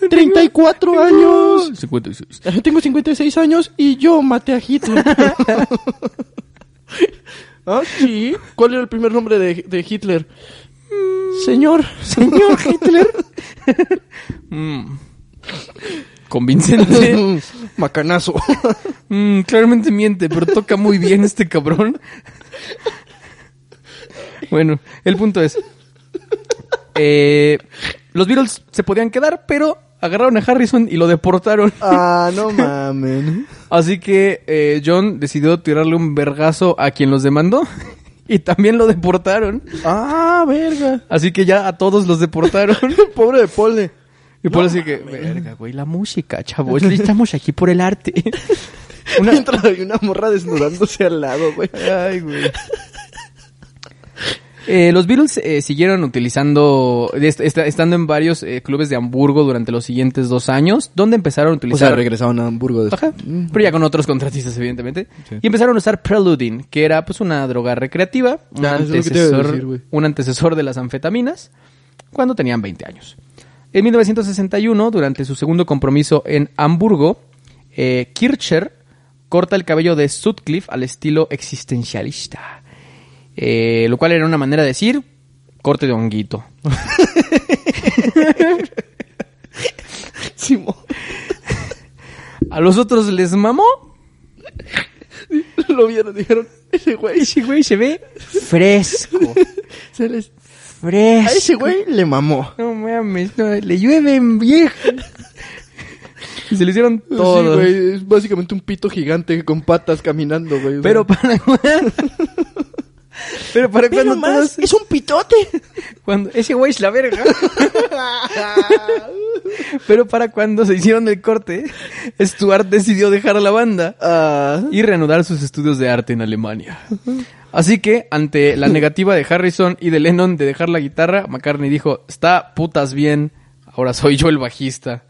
34 años. 56. Tengo 56 años y yo maté a Hitler. ¿Ah, sí? ¿Cuál era el primer nombre de, de Hitler? Señor. Señor Hitler. Mm. Convincente. Macanazo. Mm, claramente miente, pero toca muy bien este cabrón. Bueno, el punto es. eh, los Beatles se podían quedar, pero agarraron a Harrison y lo deportaron. ah, no mamen. Así que eh, John decidió tirarle un vergazo a quien los demandó. Y también lo deportaron. Ah, verga. Así que ya a todos los deportaron. Pobre de Pole. Y por así que, verga, güey, la música, chavos. Estamos aquí por el arte. Una- Mientras hay una morra desnudándose al lado, güey. Ay, güey. Eh, los Beatles eh, siguieron utilizando, est- est- estando en varios eh, clubes de Hamburgo durante los siguientes dos años, donde empezaron a O utilizar... sea, regresaron a Hamburgo después. Ajá, pero ya con otros contratistas, evidentemente. Y empezaron a usar Preluding, que era pues una droga recreativa, un, Ah, antecesor, decir, un antecesor de las anfetaminas, cuando tenían 20 años. En 1961, durante su segundo compromiso en Hamburgo, eh, Kircher corta el cabello de Sutcliffe al estilo existencialista. Eh, lo cual era una manera de decir corte de honguito. A los otros les mamó. Lo vieron, dijeron, ese güey, Ese güey se ve fresco. se les... Fresco. A ese güey le mamó. No mames, no, le llueven viejo. Y se le hicieron Sí, todo. güey, es básicamente un pito gigante con patas caminando, güey. Pero para Pero para cuando todos- es un pitote. cuando ese güey es la verga. Pero para cuando se hicieron el corte, Stuart decidió dejar la banda Ah, y reanudar sus estudios de arte en Alemania. Así que, ante la negativa de Harrison y de Lennon de dejar la guitarra, McCartney dijo, está putas bien, ahora soy yo el bajista.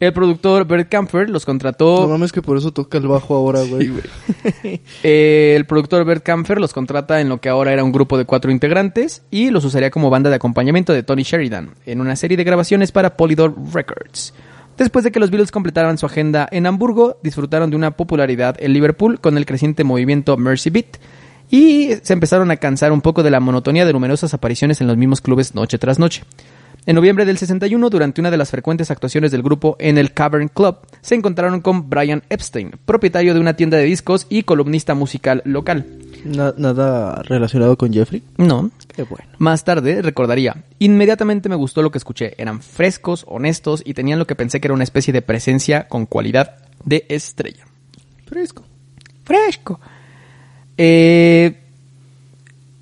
El productor Bert Camper los contrató... no mames que por eso toca el bajo ahora, güey. Sí, güey. Eh, el productor Bert Camfer los contrata en lo que ahora era un grupo de cuatro integrantes y los usaría como banda de acompañamiento de Tony Sheridan en una serie de grabaciones para Polydor Records. Después de que los Beatles completaran su agenda en Hamburgo, disfrutaron de una popularidad en Liverpool con el creciente movimiento Mercy Beat y se empezaron a cansar un poco de la monotonía de numerosas apariciones en los mismos clubes noche tras noche. En noviembre del 61, durante una de las frecuentes actuaciones del grupo en el Cavern Club, se encontraron con Brian Epstein, propietario de una tienda de discos y columnista musical local. Na- nada relacionado con Jeffrey. No. Qué bueno. Más tarde recordaría, inmediatamente me gustó lo que escuché, eran frescos, honestos y tenían lo que pensé que era una especie de presencia con cualidad de estrella. Fresco. Fresco. Eh,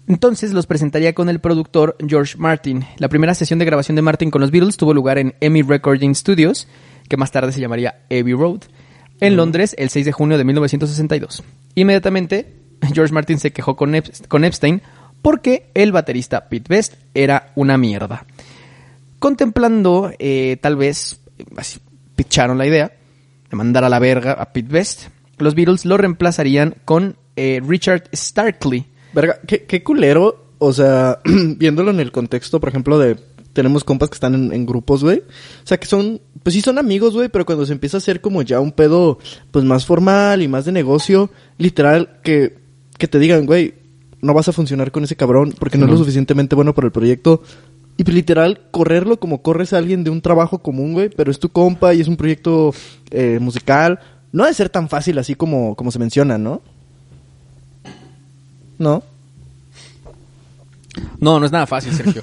entonces los presentaría con el productor George Martin. La primera sesión de grabación de Martin con los Beatles tuvo lugar en Emmy Recording Studios, que más tarde se llamaría Abbey Road, en Londres el 6 de junio de 1962. Inmediatamente, George Martin se quejó con, Ep- con Epstein porque el baterista Pete Best era una mierda. Contemplando, eh, tal vez, así, picharon la idea de mandar a la verga a Pete Best, los Beatles lo reemplazarían con eh, Richard Starkley. Verga, qué, qué culero. O sea, viéndolo en el contexto, por ejemplo, de. Tenemos compas que están en, en grupos, güey. O sea, que son. Pues sí, son amigos, güey. Pero cuando se empieza a hacer como ya un pedo, pues más formal y más de negocio, literal, que, que te digan, güey, no vas a funcionar con ese cabrón porque no es lo suficientemente bueno para el proyecto. Y pues, literal, correrlo como corres a alguien de un trabajo común, güey. Pero es tu compa y es un proyecto eh, musical. No ha de ser tan fácil así como, como se menciona, ¿no? ¿No? No, no es nada fácil, Sergio.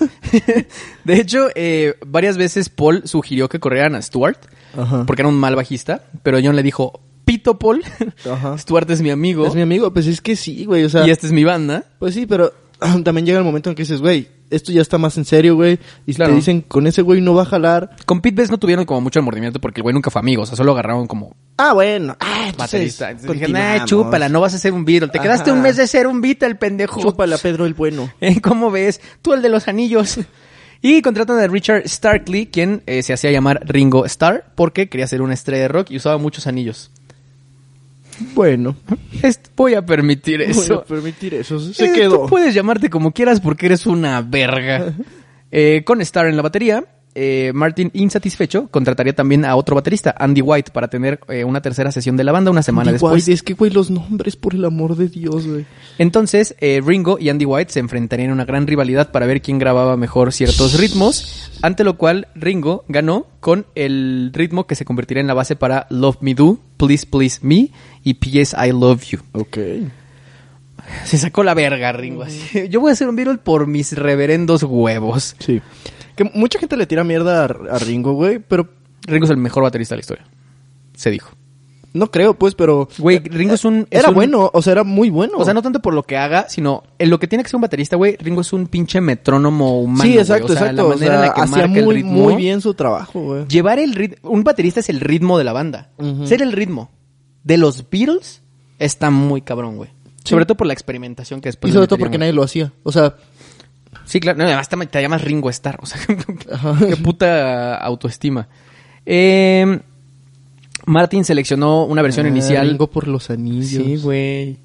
de hecho, eh, varias veces Paul sugirió que corrieran a Stuart, Ajá. porque era un mal bajista, pero John le dijo, Pito Paul, Ajá. Stuart es mi amigo Es mi amigo, pues es que sí, güey, o sea, y esta es mi banda. pues sí, pero también llega el momento en que dices, güey, esto ya está más en serio, güey, y Claro. te dicen, con ese güey no va a jalar, Con Pete Best no tuvieron como mucho mordimiento porque el güey nunca fue amigo, o sea, solo agarraron como ah, bueno, ah, baterista. Entonces dije, nah, chúpala, no vas a ser un Beatle. Te quedaste un mes de ser un Beatle, el pendejo. Chúpala, Pedro el bueno. ¿Eh? ¿Cómo ves? Tú el de los anillos. Y contratan a Richard Starkley, quien eh, se hacía llamar Ringo Starr, porque quería ser una estrella de rock y usaba muchos anillos. Bueno, voy a permitir voy eso. a permitir eso, se Eh, quedó. Tú puedes llamarte como quieras porque eres una verga. Eh, con Starr en la batería, eh, Martin, insatisfecho, contrataría también a otro baterista, Andy White, para tener eh, una tercera sesión de la banda una semana Andy después. White, es que, güey, los nombres, por el amor de Dios, güey. Entonces, eh, Ringo y Andy White se enfrentarían en una gran rivalidad para ver quién grababa mejor ciertos ritmos, ante lo cual Ringo ganó con el ritmo que se convertiría en la base para Love Me Do, Please Please Me y P.S. I Love You. Ok. Se sacó la verga, Ringo. así. Yo voy a hacer un Beatle por mis reverendos huevos. Sí. Que mucha gente le tira mierda a, a Ringo, güey, pero Ringo es el mejor baterista de la historia. Se dijo. no creo, pues, pero... Güey, Ringo es un... es Era un- bueno, o sea, era muy bueno. O sea, no tanto por lo que haga, sino en lo que tiene que ser un baterista, güey. Ringo es un pinche metrónomo humano. Sí, güey. exacto, O sea, exacto. La o manera sea, en la que hacía marca el muy, ritmo. muy bien su trabajo, güey. Llevar el ritmo. Un baterista es el ritmo de la banda. Ser el ritmo de los Beatles está muy cabrón, güey. Sí. Sobre todo por la experimentación que después. Y sobre todo porque nadie lo hacía. O sea. Sí, claro. No, además te, te llamas Ringo Starr. O sea, qué puta autoestima. Eh, Martin seleccionó una versión ah, inicial. Ringo por los anillos. Sí, güey.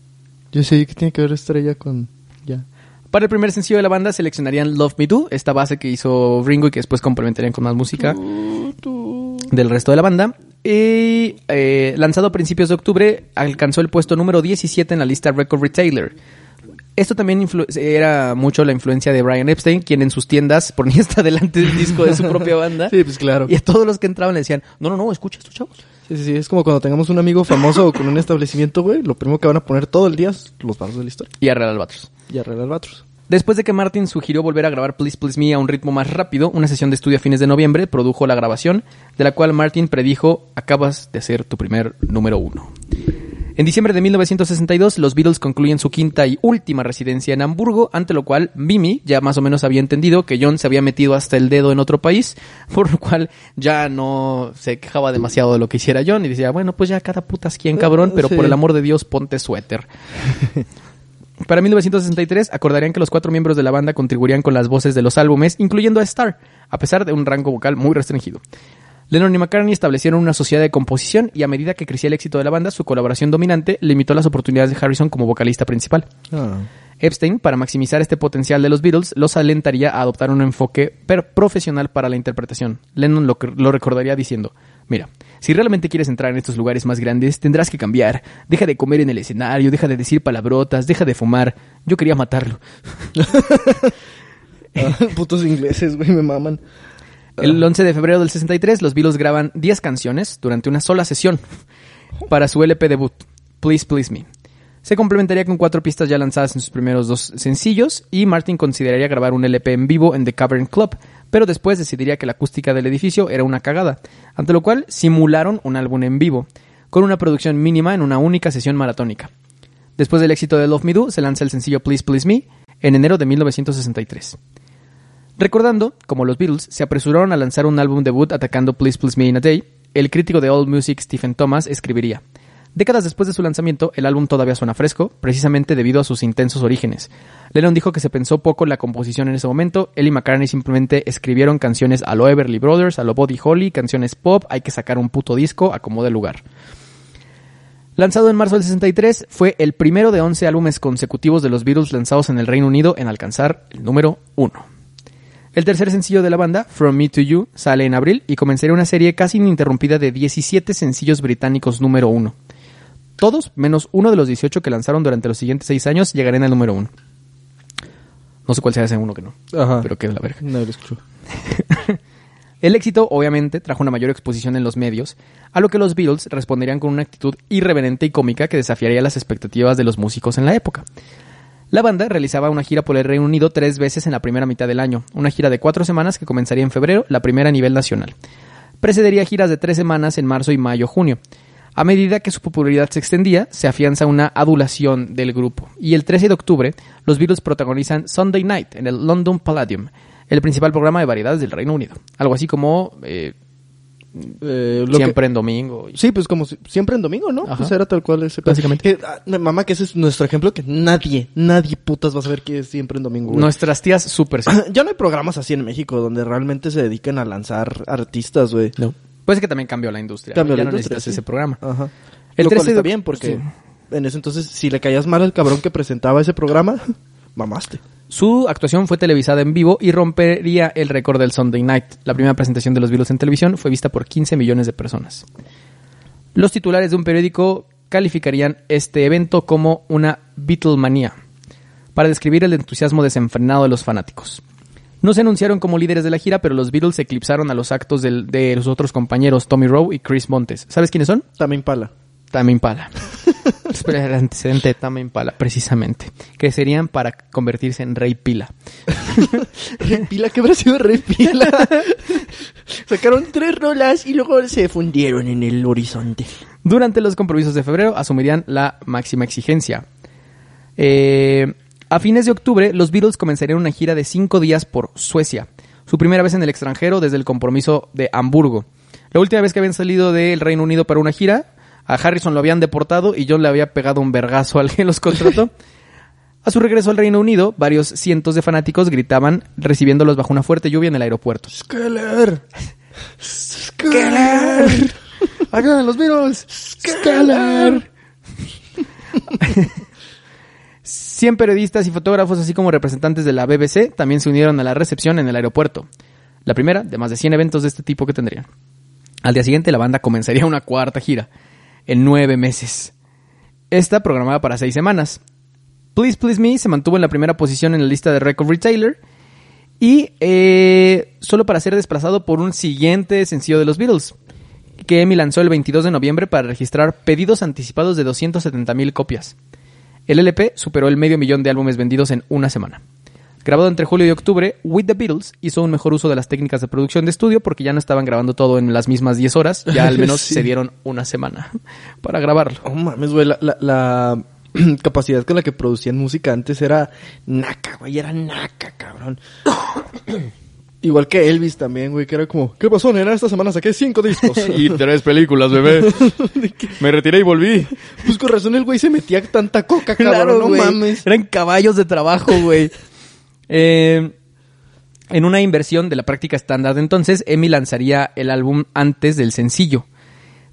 Yo sé que tiene que ver estrella con... Ya. Para el primer sencillo de la banda seleccionarían Love Me Do, esta base que hizo Ringo y que después complementarían con más música del resto de la banda. Y y eh, lanzado a principios de octubre, alcanzó el puesto número 17 en la lista Record Retailer. Esto también era mucho la influencia de Brian Epstein, quien en sus tiendas ponía hasta delante del disco de su propia banda. Sí, pues claro. Y a todos los que entraban le decían, no, no, no, escucha esto, chavos. Sí, sí, sí, es como cuando tengamos un amigo famoso con un establecimiento, güey, lo primero que van a poner todo el día es los barros de la historia. Y a Real Albatros. Y arreglar Albatros. Después de que Martin sugirió volver a grabar Please Please Me a un ritmo más rápido, una sesión de estudio a fines de noviembre produjo la grabación, de la cual Martin predijo, acabas de ser tu primer número uno. En diciembre de 1962, los Beatles concluyen su quinta y última residencia en Hamburgo, ante lo cual Mimi ya más o menos había entendido que John se había metido hasta el dedo en otro país, por lo cual ya no se quejaba demasiado de lo que hiciera John y decía, bueno, pues ya cada puta es quien cabrón, pero Sí. por el amor de Dios ponte suéter. Para 1963 acordarían que los cuatro miembros de la banda contribuirían con las voces de los álbumes, incluyendo a Starr, a pesar de un rango vocal muy restringido. Lennon y McCartney establecieron una sociedad de composición y a medida que crecía el éxito de la banda, su colaboración dominante limitó las oportunidades de Harrison como vocalista principal. Ah. Epstein, para maximizar este potencial de los Beatles, los alentaría a adoptar un enfoque per- profesional para la interpretación. Lennon lo, lo recordaría diciendo, mira, si realmente quieres entrar en estos lugares más grandes, tendrás que cambiar. Deja de comer en el escenario, deja de decir palabrotas, deja de fumar. Yo quería matarlo. Ah, putos ingleses, güey, me maman. El 11 de febrero del 63, los Beatles graban 10 canciones durante una sola sesión para su LP debut, Please Please Me. Se complementaría con cuatro pistas ya lanzadas en sus primeros dos sencillos y Martin consideraría grabar un LP en vivo en The Cavern Club, pero después decidiría que la acústica del edificio era una cagada, ante lo cual simularon un álbum en vivo, con una producción mínima en una única sesión maratónica. Después del éxito de Love Me Do, se lanza el sencillo Please Please Me en enero de 1963. Recordando, como los Beatles se apresuraron a lanzar un álbum debut atacando Please Please Me in a Day, el crítico de All Music Stephen Thomas escribiría: Décadas después de su lanzamiento, el álbum todavía suena fresco, precisamente debido a sus intensos orígenes. Lennon dijo que se pensó poco en la composición en ese momento, él y McCartney simplemente escribieron canciones a lo Everly Brothers, a lo Buddy Holly, canciones pop, hay que sacar un puto disco, acomode lugar. Lanzado en marzo del 63, fue el primero de 11 álbumes consecutivos de los Beatles lanzados en el Reino Unido en alcanzar el número 1. El tercer sencillo de la banda, From Me to You, sale en abril y comenzaría una serie casi ininterrumpida de 17 sencillos británicos número 1. Todos, menos uno de los 18 que lanzaron durante los siguientes 6 años, llegarían al número 1. No sé cuál sea ese uno que no, Ajá. pero es la verga. Nadie lo escuchó. El éxito, obviamente, trajo una mayor exposición en los medios, a lo que los Beatles responderían con una actitud irreverente y cómica que desafiaría las expectativas de los músicos en la época. La banda realizaba una gira por el Reino Unido tres veces en la primera mitad del año, una gira de cuatro semanas que comenzaría en febrero, la primera a nivel nacional. Precedería giras de tres semanas en marzo y mayo-junio. A medida que su popularidad se extendía, se afianza una adulación del grupo, y el 13 de octubre, los Beatles protagonizan Sunday Night en el London Palladium, el principal programa de variedades del Reino Unido. Algo así como eh, Eh, lo siempre que- en domingo. Sí, pues como si- siempre en domingo, ¿no? Ajá. Pues era tal cual ese Básicamente. Que, ah, mamá, que ese es nuestro ejemplo que nadie, nadie putas va a saber que es siempre en domingo. güey. Nuestras tías súper sí. Ya no hay programas así en México donde realmente se dedican a lanzar artistas, güey. No. Pues que también cambió la industria. Cambió ya la no industria, necesitas sí. ese programa. Ajá. El Lo cual 13 de está oc- bien porque sí. en ese entonces si le caías mal al cabrón que presentaba ese programa, mamaste. Su actuación fue televisada en vivo y rompería el récord del Sunday Night. La primera presentación de los Beatles en televisión fue vista por 15 millones de personas. Los titulares de un periódico calificarían este evento como una Beatlemanía, para describir el entusiasmo desenfrenado de los fanáticos. No se anunciaron como líderes de la gira, pero los Beatles eclipsaron a los actos del- de los otros compañeros Tommy Rowe y Chris Montes. ¿Sabes quiénes son? También pala. Tame Impala. El antecedente de Impala, precisamente. Que serían para convertirse en Rey Pila. Rey Pila, ¿qué habrá sido Rey Pila? Sacaron tres rolas y luego se fundieron en el horizonte. Durante los compromisos de febrero asumirían la máxima exigencia. Eh, a fines de octubre, los Beatles comenzarían una gira de cinco días por Suecia. Su primera vez en el extranjero desde el compromiso de Hamburgo. La última vez que habían salido del Reino Unido para una gira, a Harrison lo habían deportado y John le había pegado un vergazo al que los contrató. A su regreso al Reino Unido, varios cientos de fanáticos gritaban recibiéndolos bajo una fuerte lluvia en el aeropuerto. Skeller. Skeller. Hagan los virus. Skeller. 100 periodistas y fotógrafos, así como representantes de la BBC, también se unieron a la recepción en el aeropuerto. La primera de más de 100 eventos de este tipo que tendrían. Al día siguiente la banda comenzaría una cuarta gira, en nueve meses. Esta programada para seis semanas. Please Please Me se mantuvo en la primera posición en la lista de Record Retailer y eh, solo para ser desplazado por un siguiente sencillo de los Beatles, que Emi lanzó el 22 de noviembre para registrar pedidos anticipados de 270.000 copias. El LP superó el medio millón de álbumes vendidos en una semana. Grabado entre julio y octubre, With the Beatles hizo un mejor uso de las técnicas de producción de estudio porque ya no estaban grabando todo en las mismas 10 horas, ya al menos Sí. se dieron una semana para grabarlo. Oh mames, güey, la, la, la capacidad con la que producían música antes era naca, güey, era naca, cabrón. Igual que Elvis también, güey, que era como, ¿qué pasó, nena? Esta semana saqué cinco discos. tres películas, bebé. Me retiré y volví. pues con razón el güey se metía tanta coca, cabrón, no güey. mames. Eran caballos de trabajo, güey. Eh, en una inversión de la práctica estándar de entonces, Emi lanzaría el álbum antes del sencillo.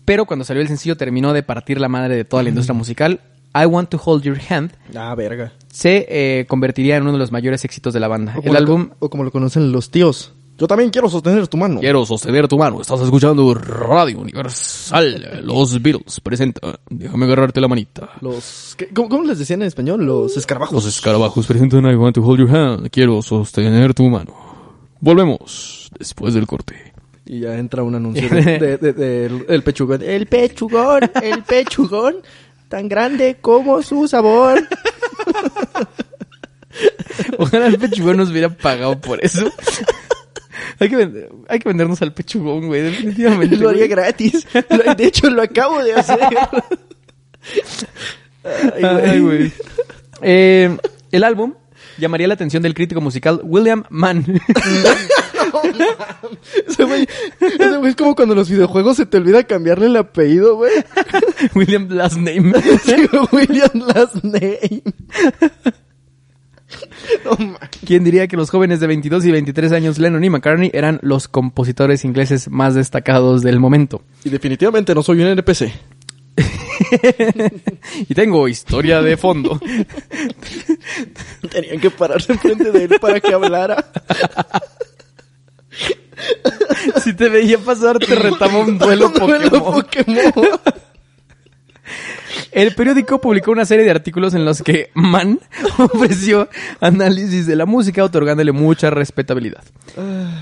Pero cuando salió el sencillo terminó de partir la madre de toda la industria musical. I Want to Hold Your Hand Ah, verga. se eh, convertiría en uno de los mayores éxitos de la banda. O El álbum O como lo conocen los tíos. Yo también quiero sostener tu mano. Quiero sostener tu mano. Estás escuchando Radio Universal. Los Beatles presenta. Déjame agarrarte la manita. Los... ¿qué- ¿cómo, cómo les decían en español? Los escarabajos. Los escarabajos presentan I want to hold your hand. Quiero sostener tu mano. Volvemos después del corte. Y ya entra un anuncio de, de- de- del- el pechugón. El pechugón, el pechugón, tan grande como su sabor. Ojalá el pechugón nos hubiera pagado por eso. hay, que vender- hay que vendernos al pechugón, güey, definitivamente. Lo haría güey. gratis. De hecho, lo acabo de hacer. Ay, Ay, güey. Eh, el álbum llamaría la atención del crítico musical William Mann. Ese güey, ese güey es como cuando en los videojuegos se te olvida cambiarle el apellido, güey. William Last Name. Sí, William Last Name. No. ¿Quién diría que los jóvenes de 22 y 23 años, Lennon y McCartney, eran los compositores ingleses más destacados del momento? Y definitivamente no soy un NPC. y tengo historia de fondo. Tenían que pararse enfrente de él para que hablara. si te veía pasar, te retaba un duelo Duelo Pokémon. Pokémon. El periódico publicó una serie de artículos en los que Mann ofreció análisis de la música, otorgándole mucha respetabilidad.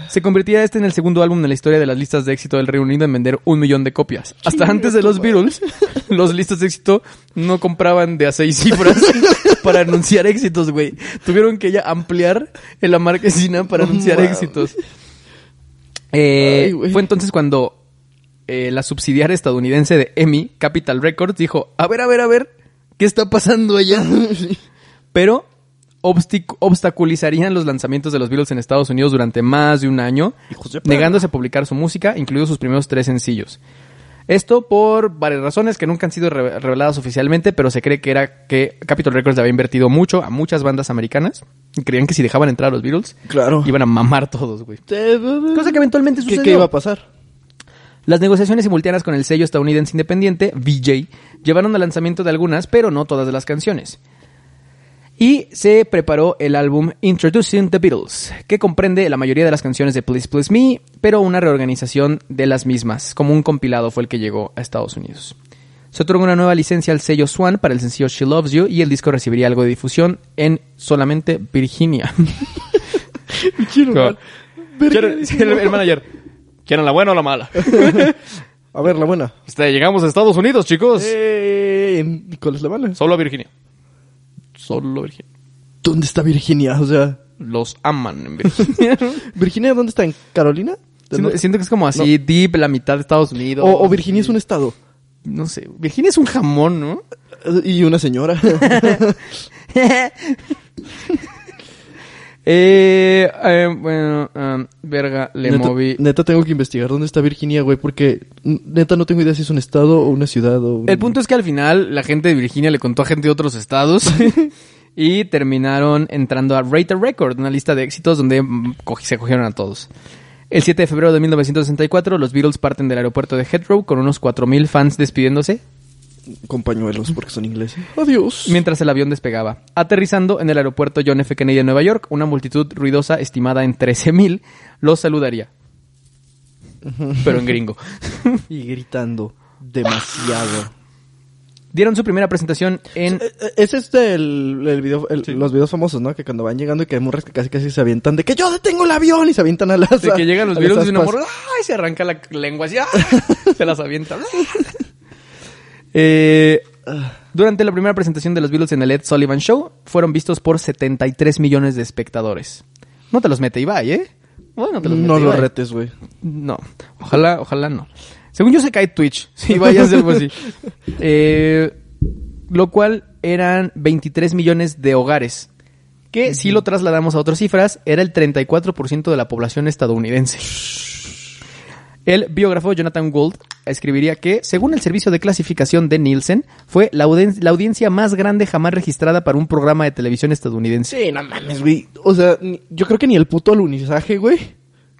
Se convertía este en el segundo álbum en la historia de las listas de éxito del Reino Unido en vender un millón de copias. Hasta antes de los Beatles, los listas de éxito no compraban de a seis cifras para anunciar éxitos, güey. Tuvieron que ya ampliar en la marquesina para anunciar éxitos. Eh, Ay, fue entonces cuando eh, la subsidiaria estadounidense de EMI, Capital Records, dijo, a ver, a ver, a ver, ¿qué está pasando allá? Pero obstic- obstaculizarían los lanzamientos de los Beatles en Estados Unidos durante más de un año, negándose a publicar su música, incluidos sus primeros tres sencillos. Esto por varias razones que nunca han sido re- reveladas oficialmente, pero se cree que era que Capitol Records había invertido mucho a muchas bandas americanas y creían que si dejaban entrar a los Beatles Claro. iban a mamar todos, güey. Cosa que eventualmente ¿Qué, sucedió. qué iba a pasar? Las negociaciones simultáneas con el sello estadounidense independiente, VJ, llevaron al lanzamiento de algunas, pero no todas de las canciones. Y se preparó el álbum Introducing the Beatles, que comprende la mayoría de las canciones de Please Please Me, pero una reorganización de las mismas, como un compilado fue el que llegó a Estados Unidos. Se otorgó una nueva licencia al sello Swan para el sencillo She Loves You y el disco recibiría algo de difusión en solamente Virginia. Quiero el, el manager, ¿quieren la buena o la mala? A ver, la buena. Este, llegamos a Estados Unidos, chicos. Eh, ¿Cuál es la mala? Solo a Virginia. Solo Virginia. ¿Dónde está Virginia? O sea, Los aman en Virginia. ¿Virginia dónde está? ¿En Carolina? ¿De siento, que es como así, deep, la mitad de Estados Unidos. o, o Virginia es un estado. No sé. Virginia es un jamón, ¿no? Y una señora. eh, eh, bueno, um, verga, le neta, moví. neta tengo que investigar dónde está Virginia, güey, porque neta no tengo idea si es un estado o una ciudad o... un- El punto es que al final la gente de Virginia le contó a gente de otros estados y terminaron entrando a Rate a Record, una lista de éxitos donde mm, se cogieron a todos. El 7 de febrero de 1964, los Beatles parten del aeropuerto de Heathrow con unos 4.000 fans despidiéndose Con pañuelos porque son ingleses. Adiós. mientras el avión despegaba. Aterrizando en el aeropuerto John F. Kennedy de Nueva York, una multitud ruidosa estimada en 13.000 los saludaría. pero en gringo. Y gritando demasiado. Dieron su primera presentación en... Eh, eh, Es este el, el video, el- los videos famosos, ¿no? Que cuando van llegando y que hay morras que casi casi se avientan de que yo detengo el avión y se avientan a las De que llegan los virus y una morra, ¡ay! Se arranca la lengua así. Se las avienta. Eh, durante la primera presentación de los Beatles en el Ed Sullivan Show, fueron vistos por 73 millones de espectadores. No te los mete Ibai, ¿eh? Bueno, te los mete No lo retes, güey. No, ojalá, ojalá no. Según yo se cae Twitch, si vayas algo así. Eh, lo cual eran 23 millones de hogares. Que si lo trasladamos a otras cifras, era el 34% de la población estadounidense. El biógrafo Jonathan Gould escribiría que, según el servicio de clasificación de Nielsen, fue la, audien- la audiencia más grande jamás registrada para un programa de televisión estadounidense. Sí, no mames, güey. O sea, yo creo que ni el puto alunizaje, güey,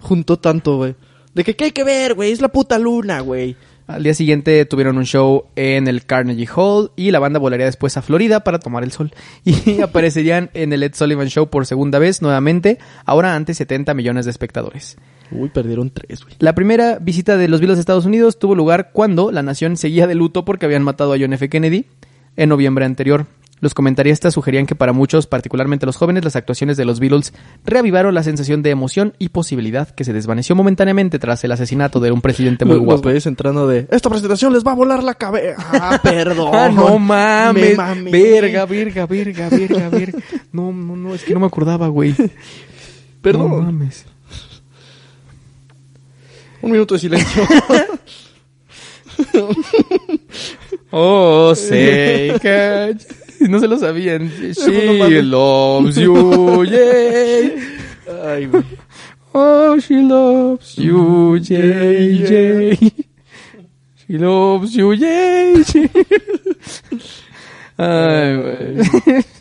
juntó tanto, güey. De que, ¿qué hay que ver, güey? Es la puta luna, güey. Al día siguiente tuvieron un show en el Carnegie Hall y la banda volaría después a Florida para tomar el sol. Y aparecerían en el Ed Sullivan Show por segunda vez nuevamente, ahora ante 70 millones de espectadores. Uy, perdieron tres, güey. La primera visita de los Beatles a Estados Unidos tuvo lugar cuando la nación seguía de luto porque habían matado a John F. Kennedy en noviembre anterior. Los comentaristas sugerían que para muchos, particularmente los jóvenes, las actuaciones de los Beatles reavivaron la sensación de emoción y posibilidad que se desvaneció momentáneamente tras el asesinato de un presidente muy Los- Los guapo. güeyes entrando de, esta presentación les va a volar la cabeza. Ah, perdón. Ah, no mames. Verga, verga, verga, verga, verga. No, no, no, es que no me acordaba, güey. Perdón. No mames. Un minuto de silencio. Oh, say catch. No se lo sabían. no She loves you, yeah. Ay, güey. Oh, she loves you, yeah, yeah. She loves you, yeah, yeah. Ay, güey.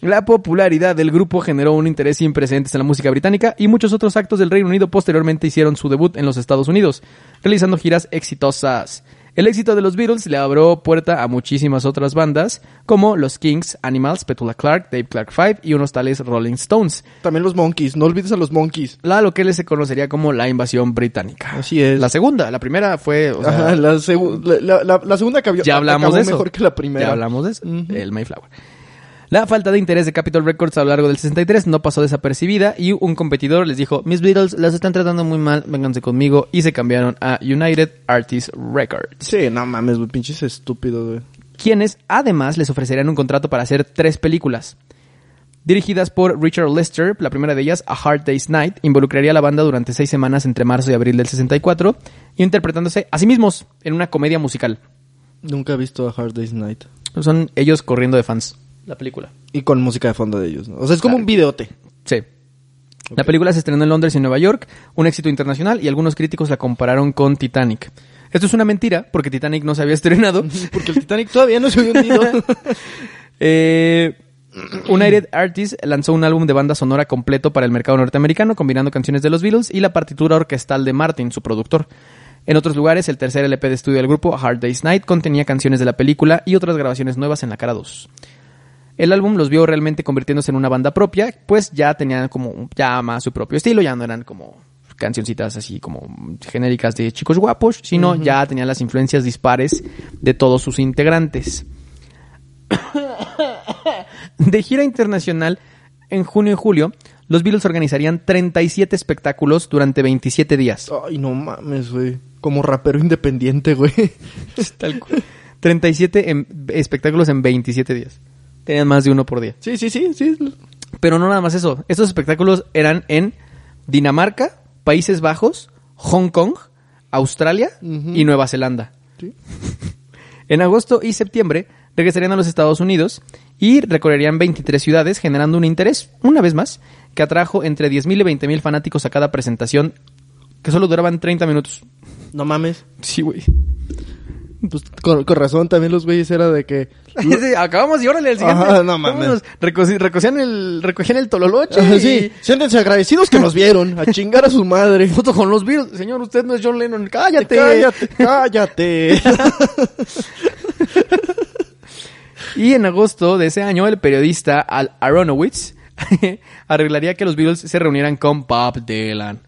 La popularidad del grupo generó un interés sin precedentes en la música británica y muchos otros actos del Reino Unido posteriormente hicieron su debut en los Estados Unidos, realizando giras exitosas. El éxito de los Beatles le abrió puerta a muchísimas otras bandas, como los Kings, Animals, Petula Clark, Dave Clark Five y unos tales Rolling Stones. También los monkeys. No olvides a los monkeys. La lo que se conocería como la invasión británica. Así es. La segunda, la primera fue... o sea, Ajá, la, segu- la, la- la- la segunda que había- ya hablamos acabó de eso. mejor que la primera. Ya hablamos de eso. El Mayflower. La falta de interés de Capitol Records a lo largo del 63 no pasó desapercibida y un competidor les dijo, mis Beatles las están tratando muy mal, vénganse conmigo y se cambiaron a United Artists Records, Sí, no mames, güey. Pinches estúpidos, güey. quienes además les ofrecerían un contrato para hacer tres películas. Dirigidas por Richard Lester, la primera de ellas, A Hard Day's Night, involucraría a la banda durante seis semanas entre marzo y abril del 64, interpretándose a sí mismos en una comedia musical. Nunca he visto a Hard Day's Night. Son ellos corriendo de fans, la película. Y con música de fondo de ellos, ¿no? O sea, es como Claro. un videote. Sí. La película se estrenó en Londres y Nueva York, un éxito internacional, y algunos críticos la compararon con Titanic. Esto es una mentira, porque Titanic no se había estrenado. Porque el Titanic todavía no se había hundido. Eh, United Artists lanzó un álbum de banda sonora completo para el mercado norteamericano, combinando canciones de los Beatles y la partitura orquestal de Martin, su productor. En otros lugares, el tercer LP de estudio del grupo, Hard Day's Night, contenía canciones de la película y otras grabaciones nuevas en la cara 2. El álbum los vio realmente convirtiéndose en una banda propia, pues ya tenían como ya más su propio estilo, ya no eran como cancioncitas así como genéricas de chicos guapos, sino ya tenían las influencias dispares de todos sus integrantes. De gira internacional, en junio y julio, los Beatles organizarían 37 espectáculos durante 27 días. Ay, no mames, güey. Como rapero independiente, güey. Tal cual. 37 en- espectáculos en 27 días. Tenían más de uno por día. Sí, sí, sí, sí. Pero no nada más eso. Estos espectáculos eran en Dinamarca, Países Bajos, Hong Kong, Australia y Nueva Zelanda. Sí. En agosto y septiembre regresarían a los Estados Unidos y recorrerían 23 ciudades, generando un interés, una vez más, que atrajo entre 10.000 y 20.000 fanáticos a cada presentación, que solo duraban 30 minutos. No mames. Sí, güey. Pues con, con razón también los güeyes era de que... Acabamos y órale al siguiente. Ajá, no mames. Recogían el, recogían el tololoche. Ajá, y- sí, siéntense agradecidos que nos vieron. A chingar a su madre. Foto con los Beatles. Señor, usted no es John Lennon. Cállate. Cállate, cállate. Y en agosto de ese año, el periodista Al Aronowitz arreglaría que los Beatles se reunieran con Bob Dylan.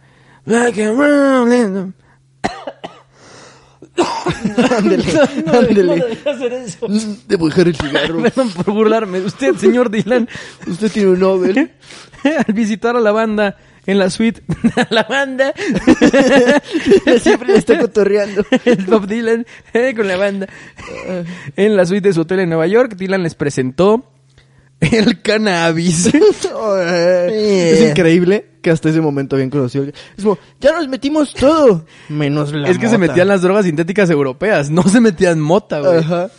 Ándele, No, ándele. no hacer eso. Debo dejar el cigarro. Perdón por burlarme usted, señor Dylan. Usted tiene un Nobel. Al visitar a la banda en la suite de la banda, Siempre le está cotorreando. el Bob Dylan eh, con la banda en la suite de su hotel en Nueva York, Dylan les presentó el cannabis. es increíble que hasta ese momento habían conocido. Es como, ya nos metimos todo. Menos la es que se metían las drogas sintéticas europeas, no se metían mota, güey. Ajá.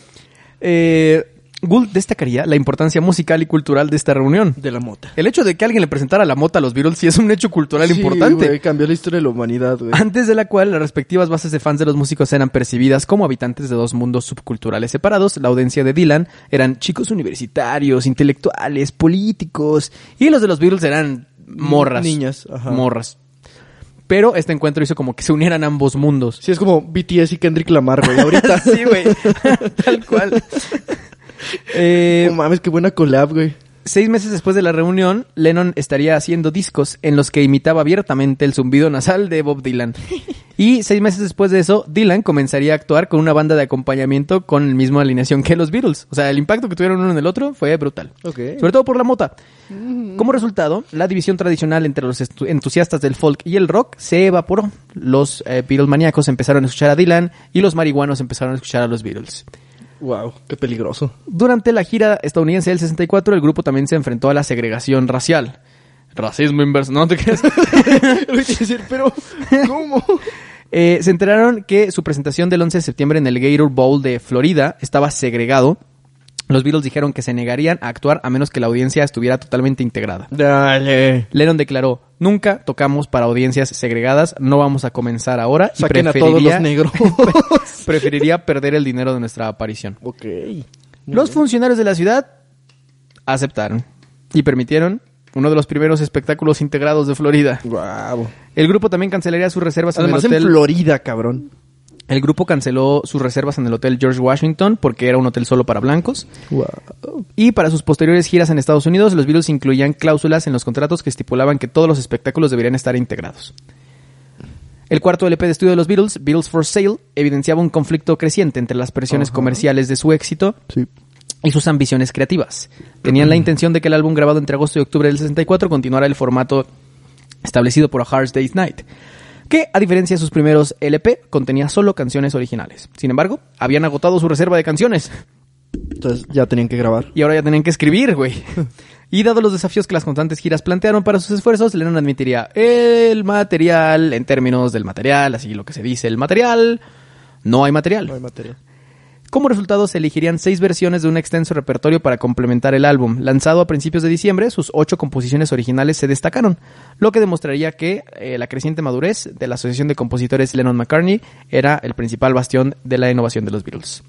Eh, Gould destacaría la importancia musical y cultural de esta reunión. De la mota. El hecho de que alguien le presentara la mota a los Beatles sí es un hecho cultural Sí, importante. güey, cambió la historia de la humanidad, güey. Antes de la cual las respectivas bases de fans de los músicos eran percibidas como habitantes de dos mundos subculturales separados, la audiencia de Dylan eran chicos universitarios, intelectuales, políticos, y los de los Beatles eran morras. Niñas, ajá. Morras. Pero este encuentro hizo como que se unieran ambos mundos. Sí, es como BTS y Kendrick Lamar, güey, ahorita. sí, güey. Tal cual. Eh, no mames, qué buena collab, güey. Seis meses después de la reunión, Lennon estaría haciendo discos en los que imitaba abiertamente el zumbido nasal de Bob Dylan. Y seis meses después de eso, Dylan comenzaría a actuar con una banda de acompañamiento con la misma alineación que los Beatles. O sea, el impacto que tuvieron uno en el otro fue brutal. Sobre todo por la mota. Como resultado, la división tradicional entre los entusiastas del folk y el rock se evaporó. Los eh, Beatles maníacos empezaron a escuchar a Dylan y los marihuanos empezaron a escuchar a los Beatles. Wow, qué peligroso. Durante la gira estadounidense del 64, el grupo también se enfrentó a la segregación racial. Racismo inverso, no te creas. Pero, ¿cómo? Eh, se enteraron que su presentación del 11 de septiembre en el Gator Bowl de Florida estaba segregado. Los Beatles dijeron que se negarían a actuar a menos que la audiencia estuviera totalmente integrada. Dale. Lennon declaró, nunca tocamos para audiencias segregadas, no vamos a comenzar ahora y Saquen a todos preferiría, los negros. preferiría perder el dinero de nuestra aparición. ok. Los funcionarios de la ciudad aceptaron y permitieron uno de los primeros espectáculos integrados de Florida. Wow. El grupo también cancelaría sus reservas Además en en el hotel. Florida, cabrón. El grupo canceló sus reservas en el hotel George Washington porque era un hotel solo para blancos. Wow. Y para sus posteriores giras en Estados Unidos, los Beatles incluían cláusulas en los contratos que estipulaban que todos los espectáculos deberían estar integrados. El cuarto LP de estudio de los Beatles, Beatles for Sale, evidenciaba un conflicto creciente entre las presiones Ajá. comerciales de su éxito Sí. y sus ambiciones creativas. Tenían la intención de que el álbum grabado entre agosto y octubre del 64 continuara el formato establecido por A Hard Day's Night, que a diferencia de sus primeros LP contenía solo canciones originales. Sin embargo, habían agotado su reserva de canciones Entonces ya tenían que grabar. y ahora ya tenían que escribir, güey. Y dado los desafíos que las constantes giras plantearon para sus esfuerzos, Lennon admitiría el material en términos del material, así lo que se dice el material, no hay material. No hay material. Como resultado, se elegirían seis versiones de un extenso repertorio para complementar el álbum. Lanzado a principios de diciembre, sus ocho composiciones originales se destacaron, lo que demostraría que eh, la creciente madurez de la Asociación de Compositores Lennon-McCartney era el principal bastión de la innovación de los Beatles.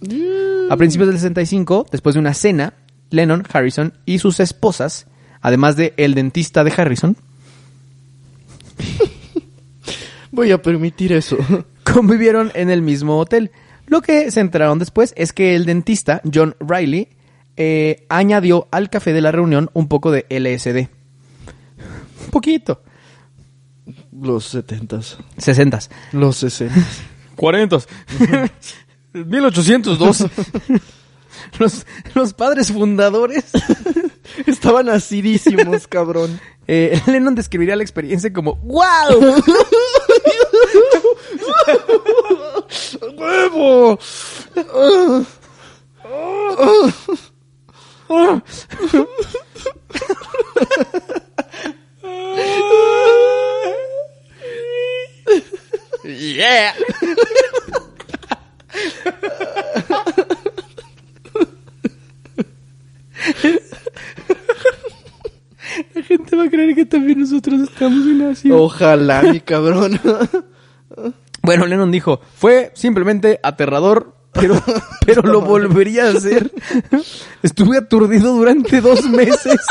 A principios del 65, después de una cena, Lennon, Harrison y sus esposas, además de el dentista de Harrison, Voy a permitir eso. convivieron en el mismo hotel. Lo que se enteraron después es que el dentista, John Riley, eh, añadió al café de la reunión un poco de LSD. Un poquito. Los setentas. 60. Los sesentas. 40. 1802. los, los padres fundadores. Estaban acidísimos, cabrón. Eh, Lennon describiría la experiencia como ¡Wow! ¡Huevo! ¡Yeah! La gente va a creer que también nosotros estamos en Asia. Ojalá, mi cabrón. Bueno, Lennon dijo, fue simplemente aterrador, pero, pero lo volvería a hacer. Estuve aturdido durante dos meses.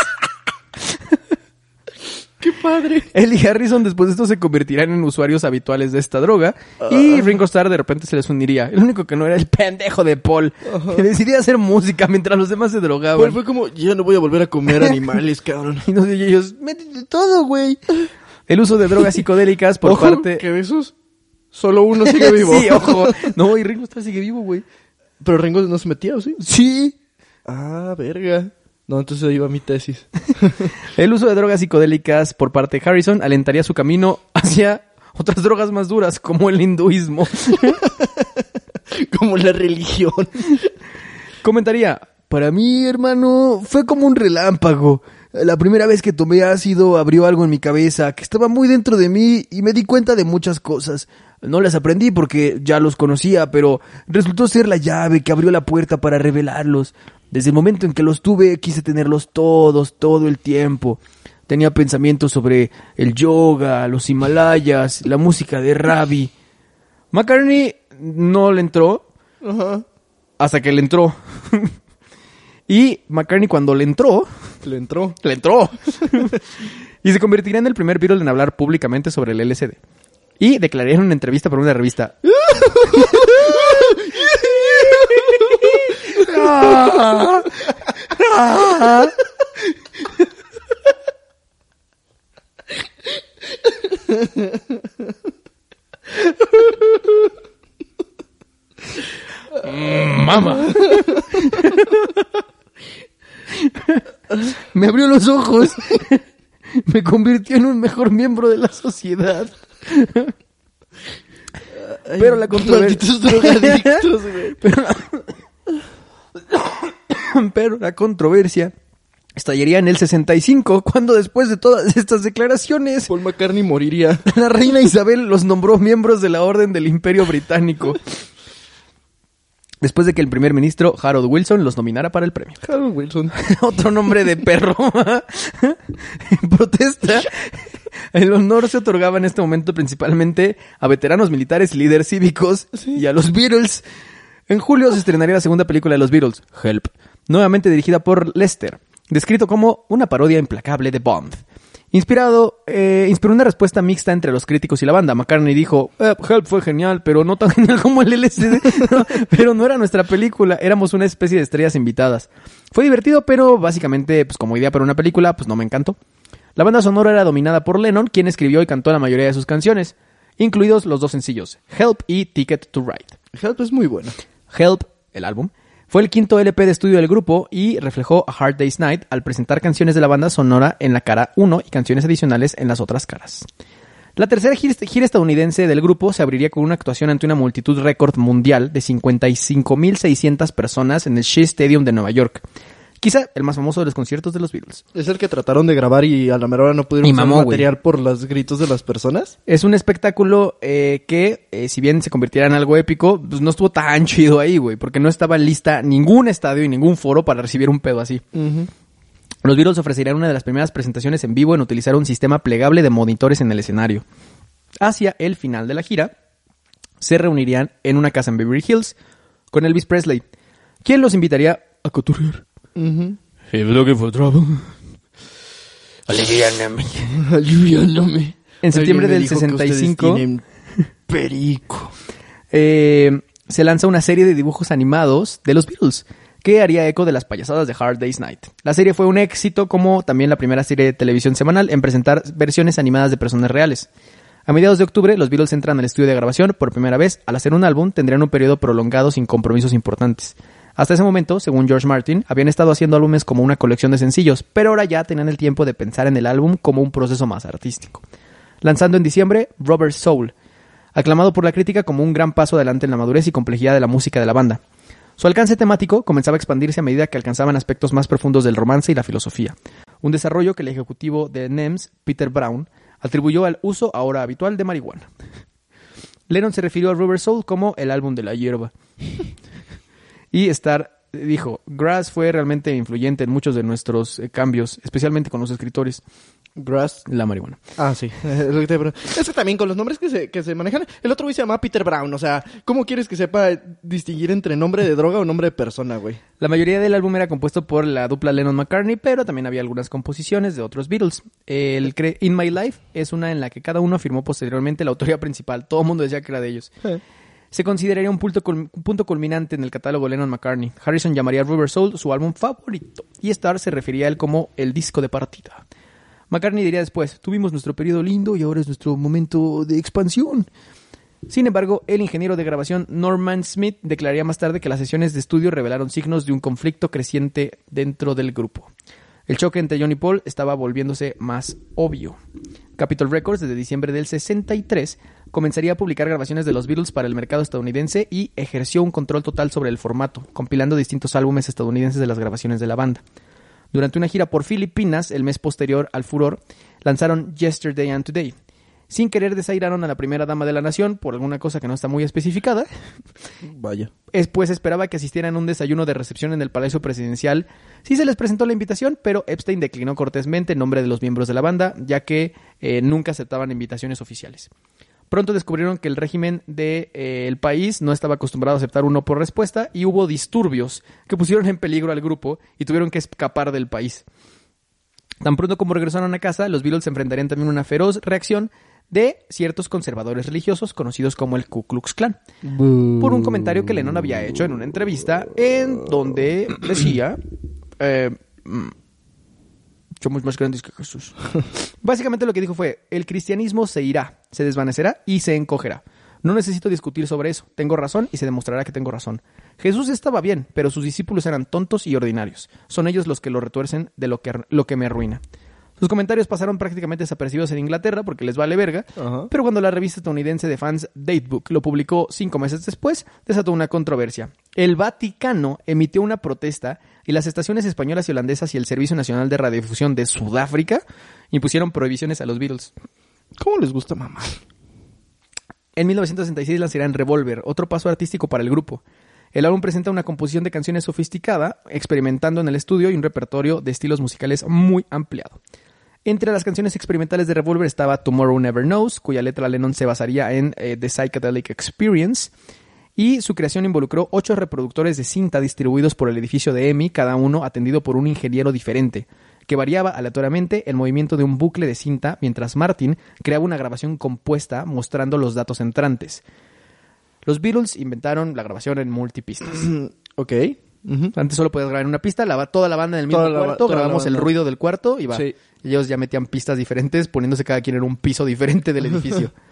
¡Qué padre! Él y Harrison después de esto se convertirán en usuarios habituales de esta droga y Ringo Starr de repente se les uniría. El único que no era el pendejo de Paul, que decidía hacer música mientras los demás se drogaban. Pues fue como, ya no voy a volver a comer animales, cabrón. Y no sé, y ellos, métete todo, güey. El uso de drogas psicodélicas por Ojo, parte... que esos Solo uno sigue vivo. sí, ojo. No, y Ringo Starr sigue vivo, güey. Pero Ringo no se metía, ¿o sí? Sí. Ah, verga. No, entonces ahí va mi tesis. El uso de drogas psicodélicas por parte de Harrison alentaría su camino hacia otras drogas más duras, como el hinduismo. Como la religión. Comentaría, para mí, hermano, fue como un relámpago. La primera vez que tomé ácido abrió algo en mi cabeza que estaba muy dentro de mí y me di cuenta de muchas cosas. No las aprendí porque ya los conocía, pero resultó ser la llave que abrió la puerta para revelarlos. Desde el momento en que los tuve quise tenerlos todos, todo el tiempo. Tenía pensamientos sobre el yoga, los Himalayas, la música de Ravi. McCartney no le entró Ajá. hasta que le entró. y McCartney cuando le entró, Le entró. le entró. y se convertiría en el primer Beatle en hablar públicamente sobre el LSD. Y declararía en una entrevista para una revista. Mama. Me abrió los ojos. Me convirtió en un mejor miembro de la sociedad. Pero la controversia. La... Pero la controversia estallaría en el 65, cuando después de todas estas declaraciones, Paul McCartney moriría. la reina Isabel los nombró miembros de la Orden del Imperio Británico. Después de que el primer ministro Harold Wilson los nominara para el premio. Harold Wilson. Otro nombre de perro. en protesta, el honor se otorgaba en este momento principalmente a veteranos militares líderes cívicos y a los Beatles. En julio se estrenaría la segunda película de los Beatles, Help, nuevamente dirigida por Lester, descrito como una parodia implacable de Bond. Inspirado, eh, inspiró una respuesta mixta entre los críticos y la banda. McCartney dijo, "Eh, Help fue genial, pero no tan genial como el LSD. No, pero no era nuestra película, éramos una especie de estrellas invitadas. Fue divertido, pero básicamente, pues como idea para una película, pues no me encantó. La banda sonora era dominada por Lennon, quien escribió y cantó la mayoría de sus canciones, incluidos los dos sencillos, Help y Ticket to Ride. Help es muy bueno. Help, el álbum, fue el quinto LP de estudio del grupo y reflejó A Hard Day's Night al presentar canciones de la banda sonora en la cara 1 y canciones adicionales en las otras caras. La tercera gira, estadounidense del grupo se abriría con una actuación ante una multitud récord mundial de 55.600 personas en el Shea Stadium de Nueva York. Quizá el más famoso de los conciertos de los Beatles. Es el que trataron de grabar y a la mera hora no pudieron Y usar mamó, güey. material por los gritos de las personas. Es un espectáculo eh, que, eh, si bien se convirtiera en algo épico, pues no estuvo tan chido ahí, güey, porque no estaba lista ningún estadio y ningún foro para recibir un pedo así. Los Beatles ofrecerían una de las primeras presentaciones en vivo en utilizar un sistema plegable de monitores en el escenario. Hacia el final de la gira, se reunirían en una casa en Beverly Hills con Elvis Presley, quien los invitaría a coturrear. If looking for trouble. Aliviáname. En septiembre del dijo que ustedes 65. tienen perico. eh, se lanza una serie de dibujos animados de los Beatles que haría eco de las payasadas de Hard Day's Night. La serie fue un éxito como también la primera serie de televisión semanal en presentar versiones animadas de personas reales. A mediados de octubre, los Beatles entran al estudio de grabación por primera vez. Al hacer un álbum, tendrían un periodo prolongado sin compromisos importantes. Hasta ese momento, según George Martin, habían estado haciendo álbumes como una colección de sencillos, pero ahora ya tenían el tiempo de pensar en el álbum como un proceso más artístico. Lanzando en diciembre Rubber Soul, aclamado por la crítica como un gran paso adelante en la madurez y complejidad de la música de la banda. Su alcance temático comenzaba a expandirse a medida que alcanzaban aspectos más profundos del romance y la filosofía, un desarrollo que el ejecutivo de NEMS, Peter Brown, atribuyó al uso ahora habitual de marihuana. Lennon se refirió a Rubber Soul como el álbum de la hierba. Y Starr dijo, Grass fue realmente influyente en muchos de nuestros eh, cambios, especialmente con los escritores. Grass. La marihuana. Ah, sí. Es que también con los nombres que se, que se manejan. El otro güey se llama Peter Brown. O sea, ¿cómo quieres que sepa distinguir entre nombre de droga o nombre de persona, güey? La mayoría del álbum era compuesto por la dupla Lennon-McCartney, pero también había algunas composiciones de otros Beatles. El cre- In My Life es una en la que cada uno afirmó posteriormente la autoría principal. Todo el mundo decía que era de ellos. Se consideraría un punto, cul- un punto culminante en el catálogo Lennon-McCartney. Harrison llamaría Rubber Soul su álbum favorito, y Starr se refería a él como el disco de partida. McCartney diría después, tuvimos nuestro periodo lindo y ahora es nuestro momento de expansión. Sin embargo, el ingeniero de grabación Norman Smith declararía más tarde que las sesiones de estudio revelaron signos de un conflicto creciente dentro del grupo. El choque entre John y Paul estaba volviéndose más obvio. Capitol Records, desde diciembre del 63, comenzaría a publicar grabaciones de los Beatles para el mercado estadounidense y ejerció un control total sobre el formato, compilando distintos álbumes estadounidenses de las grabaciones de la banda. Durante una gira por Filipinas, el mes posterior al furor, lanzaron Yesterday and Today, sin querer desairaron a la primera dama de la nación por alguna cosa que no está muy especificada. Vaya. Después esperaba que asistieran a un desayuno de recepción en el Palacio Presidencial. Sí se les presentó la invitación, pero Epstein declinó cortésmente en nombre de los miembros de la banda, ya que eh, nunca aceptaban invitaciones oficiales. Pronto descubrieron que el régimen del de, eh, país no estaba acostumbrado a aceptar uno por respuesta y hubo disturbios que pusieron en peligro al grupo y tuvieron que escapar del país. Tan pronto como regresaron a casa, los Beatles se enfrentarían también a una feroz reacción de ciertos conservadores religiosos conocidos como el Ku Klux Klan. Por un comentario que Lennon había hecho en una entrevista en donde decía... Eh, somos más grandes que Jesús. Básicamente lo que dijo fue, el cristianismo se irá, se desvanecerá y se encogerá. No necesito discutir sobre eso. Tengo razón y se demostrará que tengo razón. Jesús estaba bien, pero sus discípulos eran tontos y ordinarios. Son ellos los que lo retuercen de lo que, lo que me arruina. Sus comentarios pasaron prácticamente desapercibidos en Inglaterra porque les vale verga, pero cuando la revista estadounidense de fans Datebook lo publicó cinco meses después, desató una controversia. El Vaticano emitió una protesta y las estaciones españolas y holandesas y el Servicio Nacional de Radiodifusión de Sudáfrica impusieron prohibiciones a los Beatles. ¿Cómo les gusta mamá? En 1966 lanzarían Revolver, otro paso artístico para el grupo. El álbum presenta una composición de canciones sofisticada, experimentando en el estudio y un repertorio de estilos musicales muy ampliado. Entre las canciones experimentales de Revolver estaba Tomorrow Never Knows, cuya letra Lennon se basaría en eh, The Psychedelic Experience, y su creación involucró ocho reproductores de cinta distribuidos por el edificio de EMI, cada uno atendido por un ingeniero diferente, que variaba aleatoriamente el movimiento de un bucle de cinta mientras Martin creaba una grabación compuesta mostrando los datos entrantes. Los Beatles inventaron la grabación en multipistas. ok. Antes solo podías grabar en una pista, la, toda la banda en el mismo cuarto, grabamos el ruido del cuarto y va. Ellos ya metían pistas diferentes, poniéndose cada quien en un piso diferente del edificio.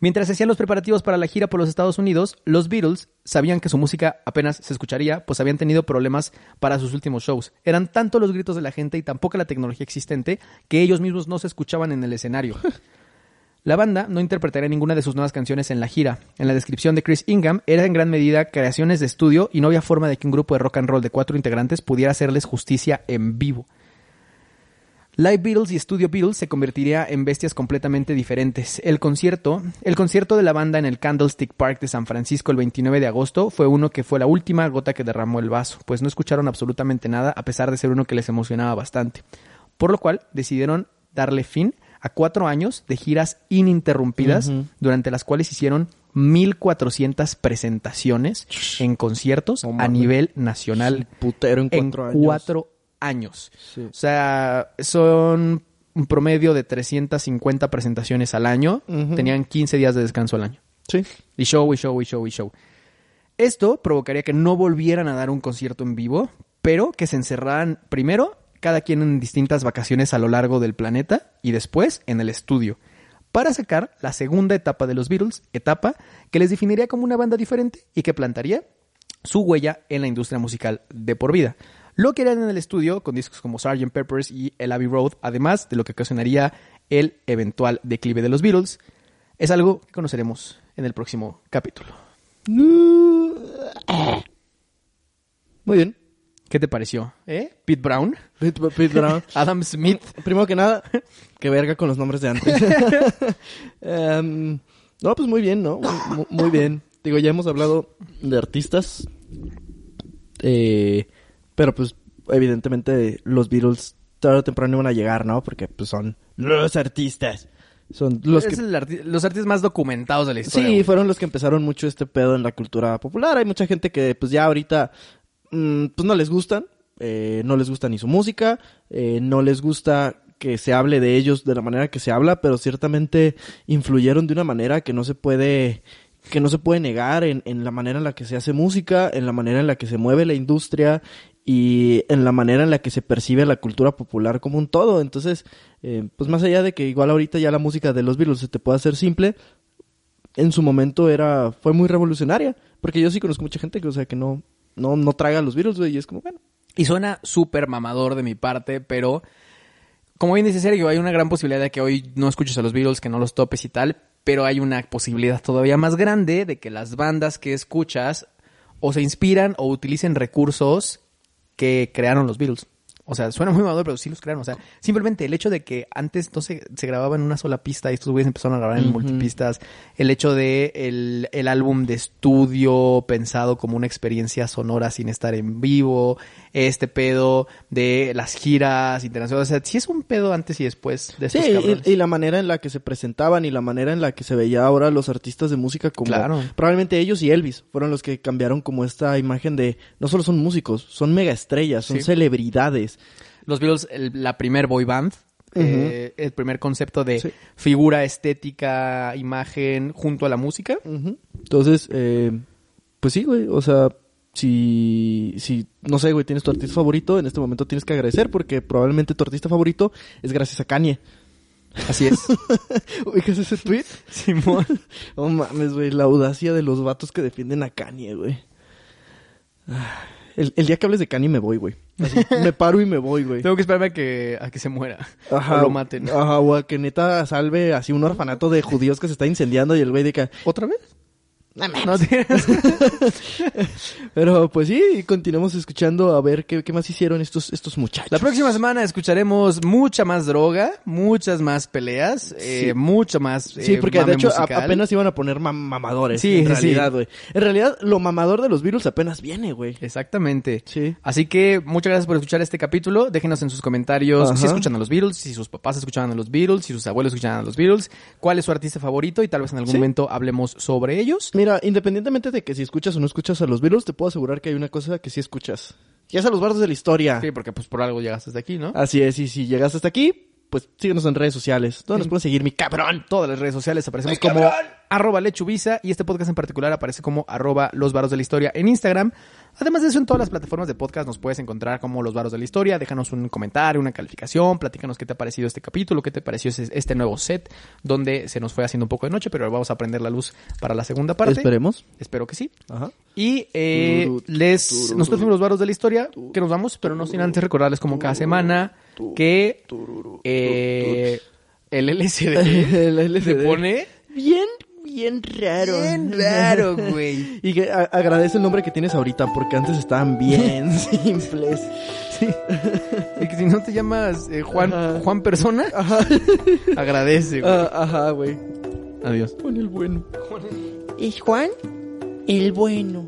Mientras hacían los preparativos para la gira por los Estados Unidos, los Beatles sabían que su música apenas se escucharía, pues habían tenido problemas para sus últimos shows. Eran tanto los gritos de la gente y tan poca la tecnología existente que ellos mismos no se escuchaban en el escenario. La banda no interpretaría ninguna de sus nuevas canciones en la gira. En la descripción de Chris Ingham era en gran medida creaciones de estudio y no había forma de que un grupo de rock and roll de cuatro integrantes pudiera hacerles justicia en vivo. Live Beatles y Studio Beatles se convertiría en bestias completamente diferentes. El concierto, el concierto de la banda en el Candlestick Park de San Francisco el 29 de agosto fue uno que fue la última gota que derramó el vaso, pues no escucharon absolutamente nada a pesar de ser uno que les emocionaba bastante. Por lo cual decidieron darle fin a cuatro años de giras ininterrumpidas, durante las cuales hicieron 1.400 presentaciones en conciertos a nivel nacional. putero en cuatro años. O sea, son un promedio de 350 presentaciones al año. Tenían 15 días de descanso al año. Sí. Y show, y show, y show, y show. Esto provocaría que no volvieran a dar un concierto en vivo, pero que se encerraran primero cada quien en distintas vacaciones a lo largo del planeta y después en el estudio, para sacar la segunda etapa de los Beatles, etapa que les definiría como una banda diferente y que plantaría su huella en la industria musical de por vida. Lo que harían en el estudio con discos como Sgt. Peppers y El Abbey Road, además de lo que ocasionaría el eventual declive de los Beatles, es algo que conoceremos en el próximo capítulo. Muy bien. ¿Qué te pareció? ¿Eh? Pete Brown. Pete, Brown. Adam Smith. Primero que nada, que verga con los nombres de antes. Em, no, pues muy bien, ¿no? Muy, bien. Digo, ya hemos hablado de artistas. Eh, pero pues, evidentemente, los Beatles tarde o temprano iban a llegar, ¿no? Porque pues son los artistas. Son los es los artistas más documentados de la historia. Sí, fueron los que empezaron mucho este pedo en la cultura popular. Hay mucha gente que pues ya ahorita Mm, pues no les gustan, eh, no les gusta ni su música, eh, no les gusta que se hable de ellos de la manera que se habla, pero ciertamente influyeron de una manera que no se puede que no se puede negar en, en la manera en la que se hace música, en la manera en la que se mueve la industria y en la manera en la que se percibe la cultura popular como un todo. Entonces, eh, pues más allá de que igual ahorita ya la música de los Beatles se te puede hacer simple, en su momento era fue muy revolucionaria. Porque yo sí conozco mucha gente que, o sea, que no, no, no traga los Beatles, güey, y es como, bueno. Y suena súper mamador de mi parte, pero como bien dice Sergio, hay una gran posibilidad de que hoy no escuches a los Beatles, que no los topes y tal, pero hay una posibilidad todavía más grande de que las bandas que escuchas o se inspiran o utilicen recursos que crearon los Beatles. O sea, suena muy mamador, pero sí los crearon. O sea, simplemente el hecho de que antes no se, se grababa en una sola pista y estos güeyes empezaron a grabar en multipistas. El hecho de el, el álbum de estudio pensado como una experiencia sonora sin estar en vivo. Este pedo de las giras internacionales. O sea, sí es un pedo antes y después de Sí, estos cabrones. y, y la manera en la que se presentaban y la manera en la que se veía ahora los artistas de música como Claro. probablemente ellos y Elvis fueron los que cambiaron como esta imagen de no solo son músicos, son mega estrellas, son Sí. celebridades. Los Beatles, el- la primer boy band. eh, el primer concepto de Sí. figura estética, imagen junto a la música. Entonces, eh, pues sí, güey, o sea, si, si, no sé, güey, tienes tu artista favorito, en este momento tienes que agradecer porque probablemente tu artista favorito es gracias a Kanye. Así es. ¿Ubicas ese tweet? Simón. No mames, güey, la audacia de los vatos que defienden a Kanye, güey. El, el día que hables de Kanye me voy, güey. Me paro y me voy, güey. Tengo que esperarme a que, a que se muera. Ajá, O lo maten. Ajá, o a que neta salve así un orfanato de judíos que se está incendiando y el güey de que... ¿Otra vez? No, sí. Pero pues sí, continuamos escuchando a ver qué, qué más hicieron estos, estos muchachos. La próxima semana escucharemos mucha más droga, muchas más peleas, eh, mucha más. eh, Sí, porque de hecho a- apenas iban a poner mam- mamadores. Sí, en sí, realidad, sí. güey. En realidad, lo mamador de los virus apenas viene, güey. Exactamente. Sí. Así que muchas gracias por escuchar este capítulo. Déjenos en sus comentarios Ajá. si escuchan a los Beatles, si sus papás escuchaban a los Beatles, si sus abuelos escuchaban a los Beatles, cuál es su artista favorito y tal vez en algún Sí. momento hablemos sobre ellos. Mira, independientemente de que si escuchas o no escuchas a los virus, te puedo asegurar que hay una cosa que sí escuchas. Y es a los bardos de la historia. Sí, porque pues por algo llegaste hasta aquí, ¿no? Así es, y si llegaste hasta aquí, pues síguenos en redes sociales. ¿Dónde nos Sí. pueden seguir, mi cabrón? todas las redes sociales aparecemos como arroba lechuvisa y este podcast en particular aparece como arroba los varos de la historia en Instagram. Además de eso, en todas las plataformas de podcast nos puedes encontrar como los varos de la historia. Déjanos un comentario, una calificación, platícanos qué te ha parecido este capítulo, qué te pareció ese- este nuevo set, donde se nos fue haciendo un poco de noche, pero vamos a prender la luz para la segunda parte. Esperemos. Espero que sí. Ajá. Y eh, les nosotros fuimos los varos de la historia, que nos vamos, pero no sin antes recordarles como cada semana que eh, el LSD. se pone Bien, bien raro. Bien raro, güey. y que agradece el nombre que tienes ahorita, porque antes estaban bien simples. Sí. Y que si no te llamas eh, Juan. Juan Persona, ajá. agradece, güey. Uh, ajá, güey. Adiós. Juan el bueno. ¿Es Juan? El bueno.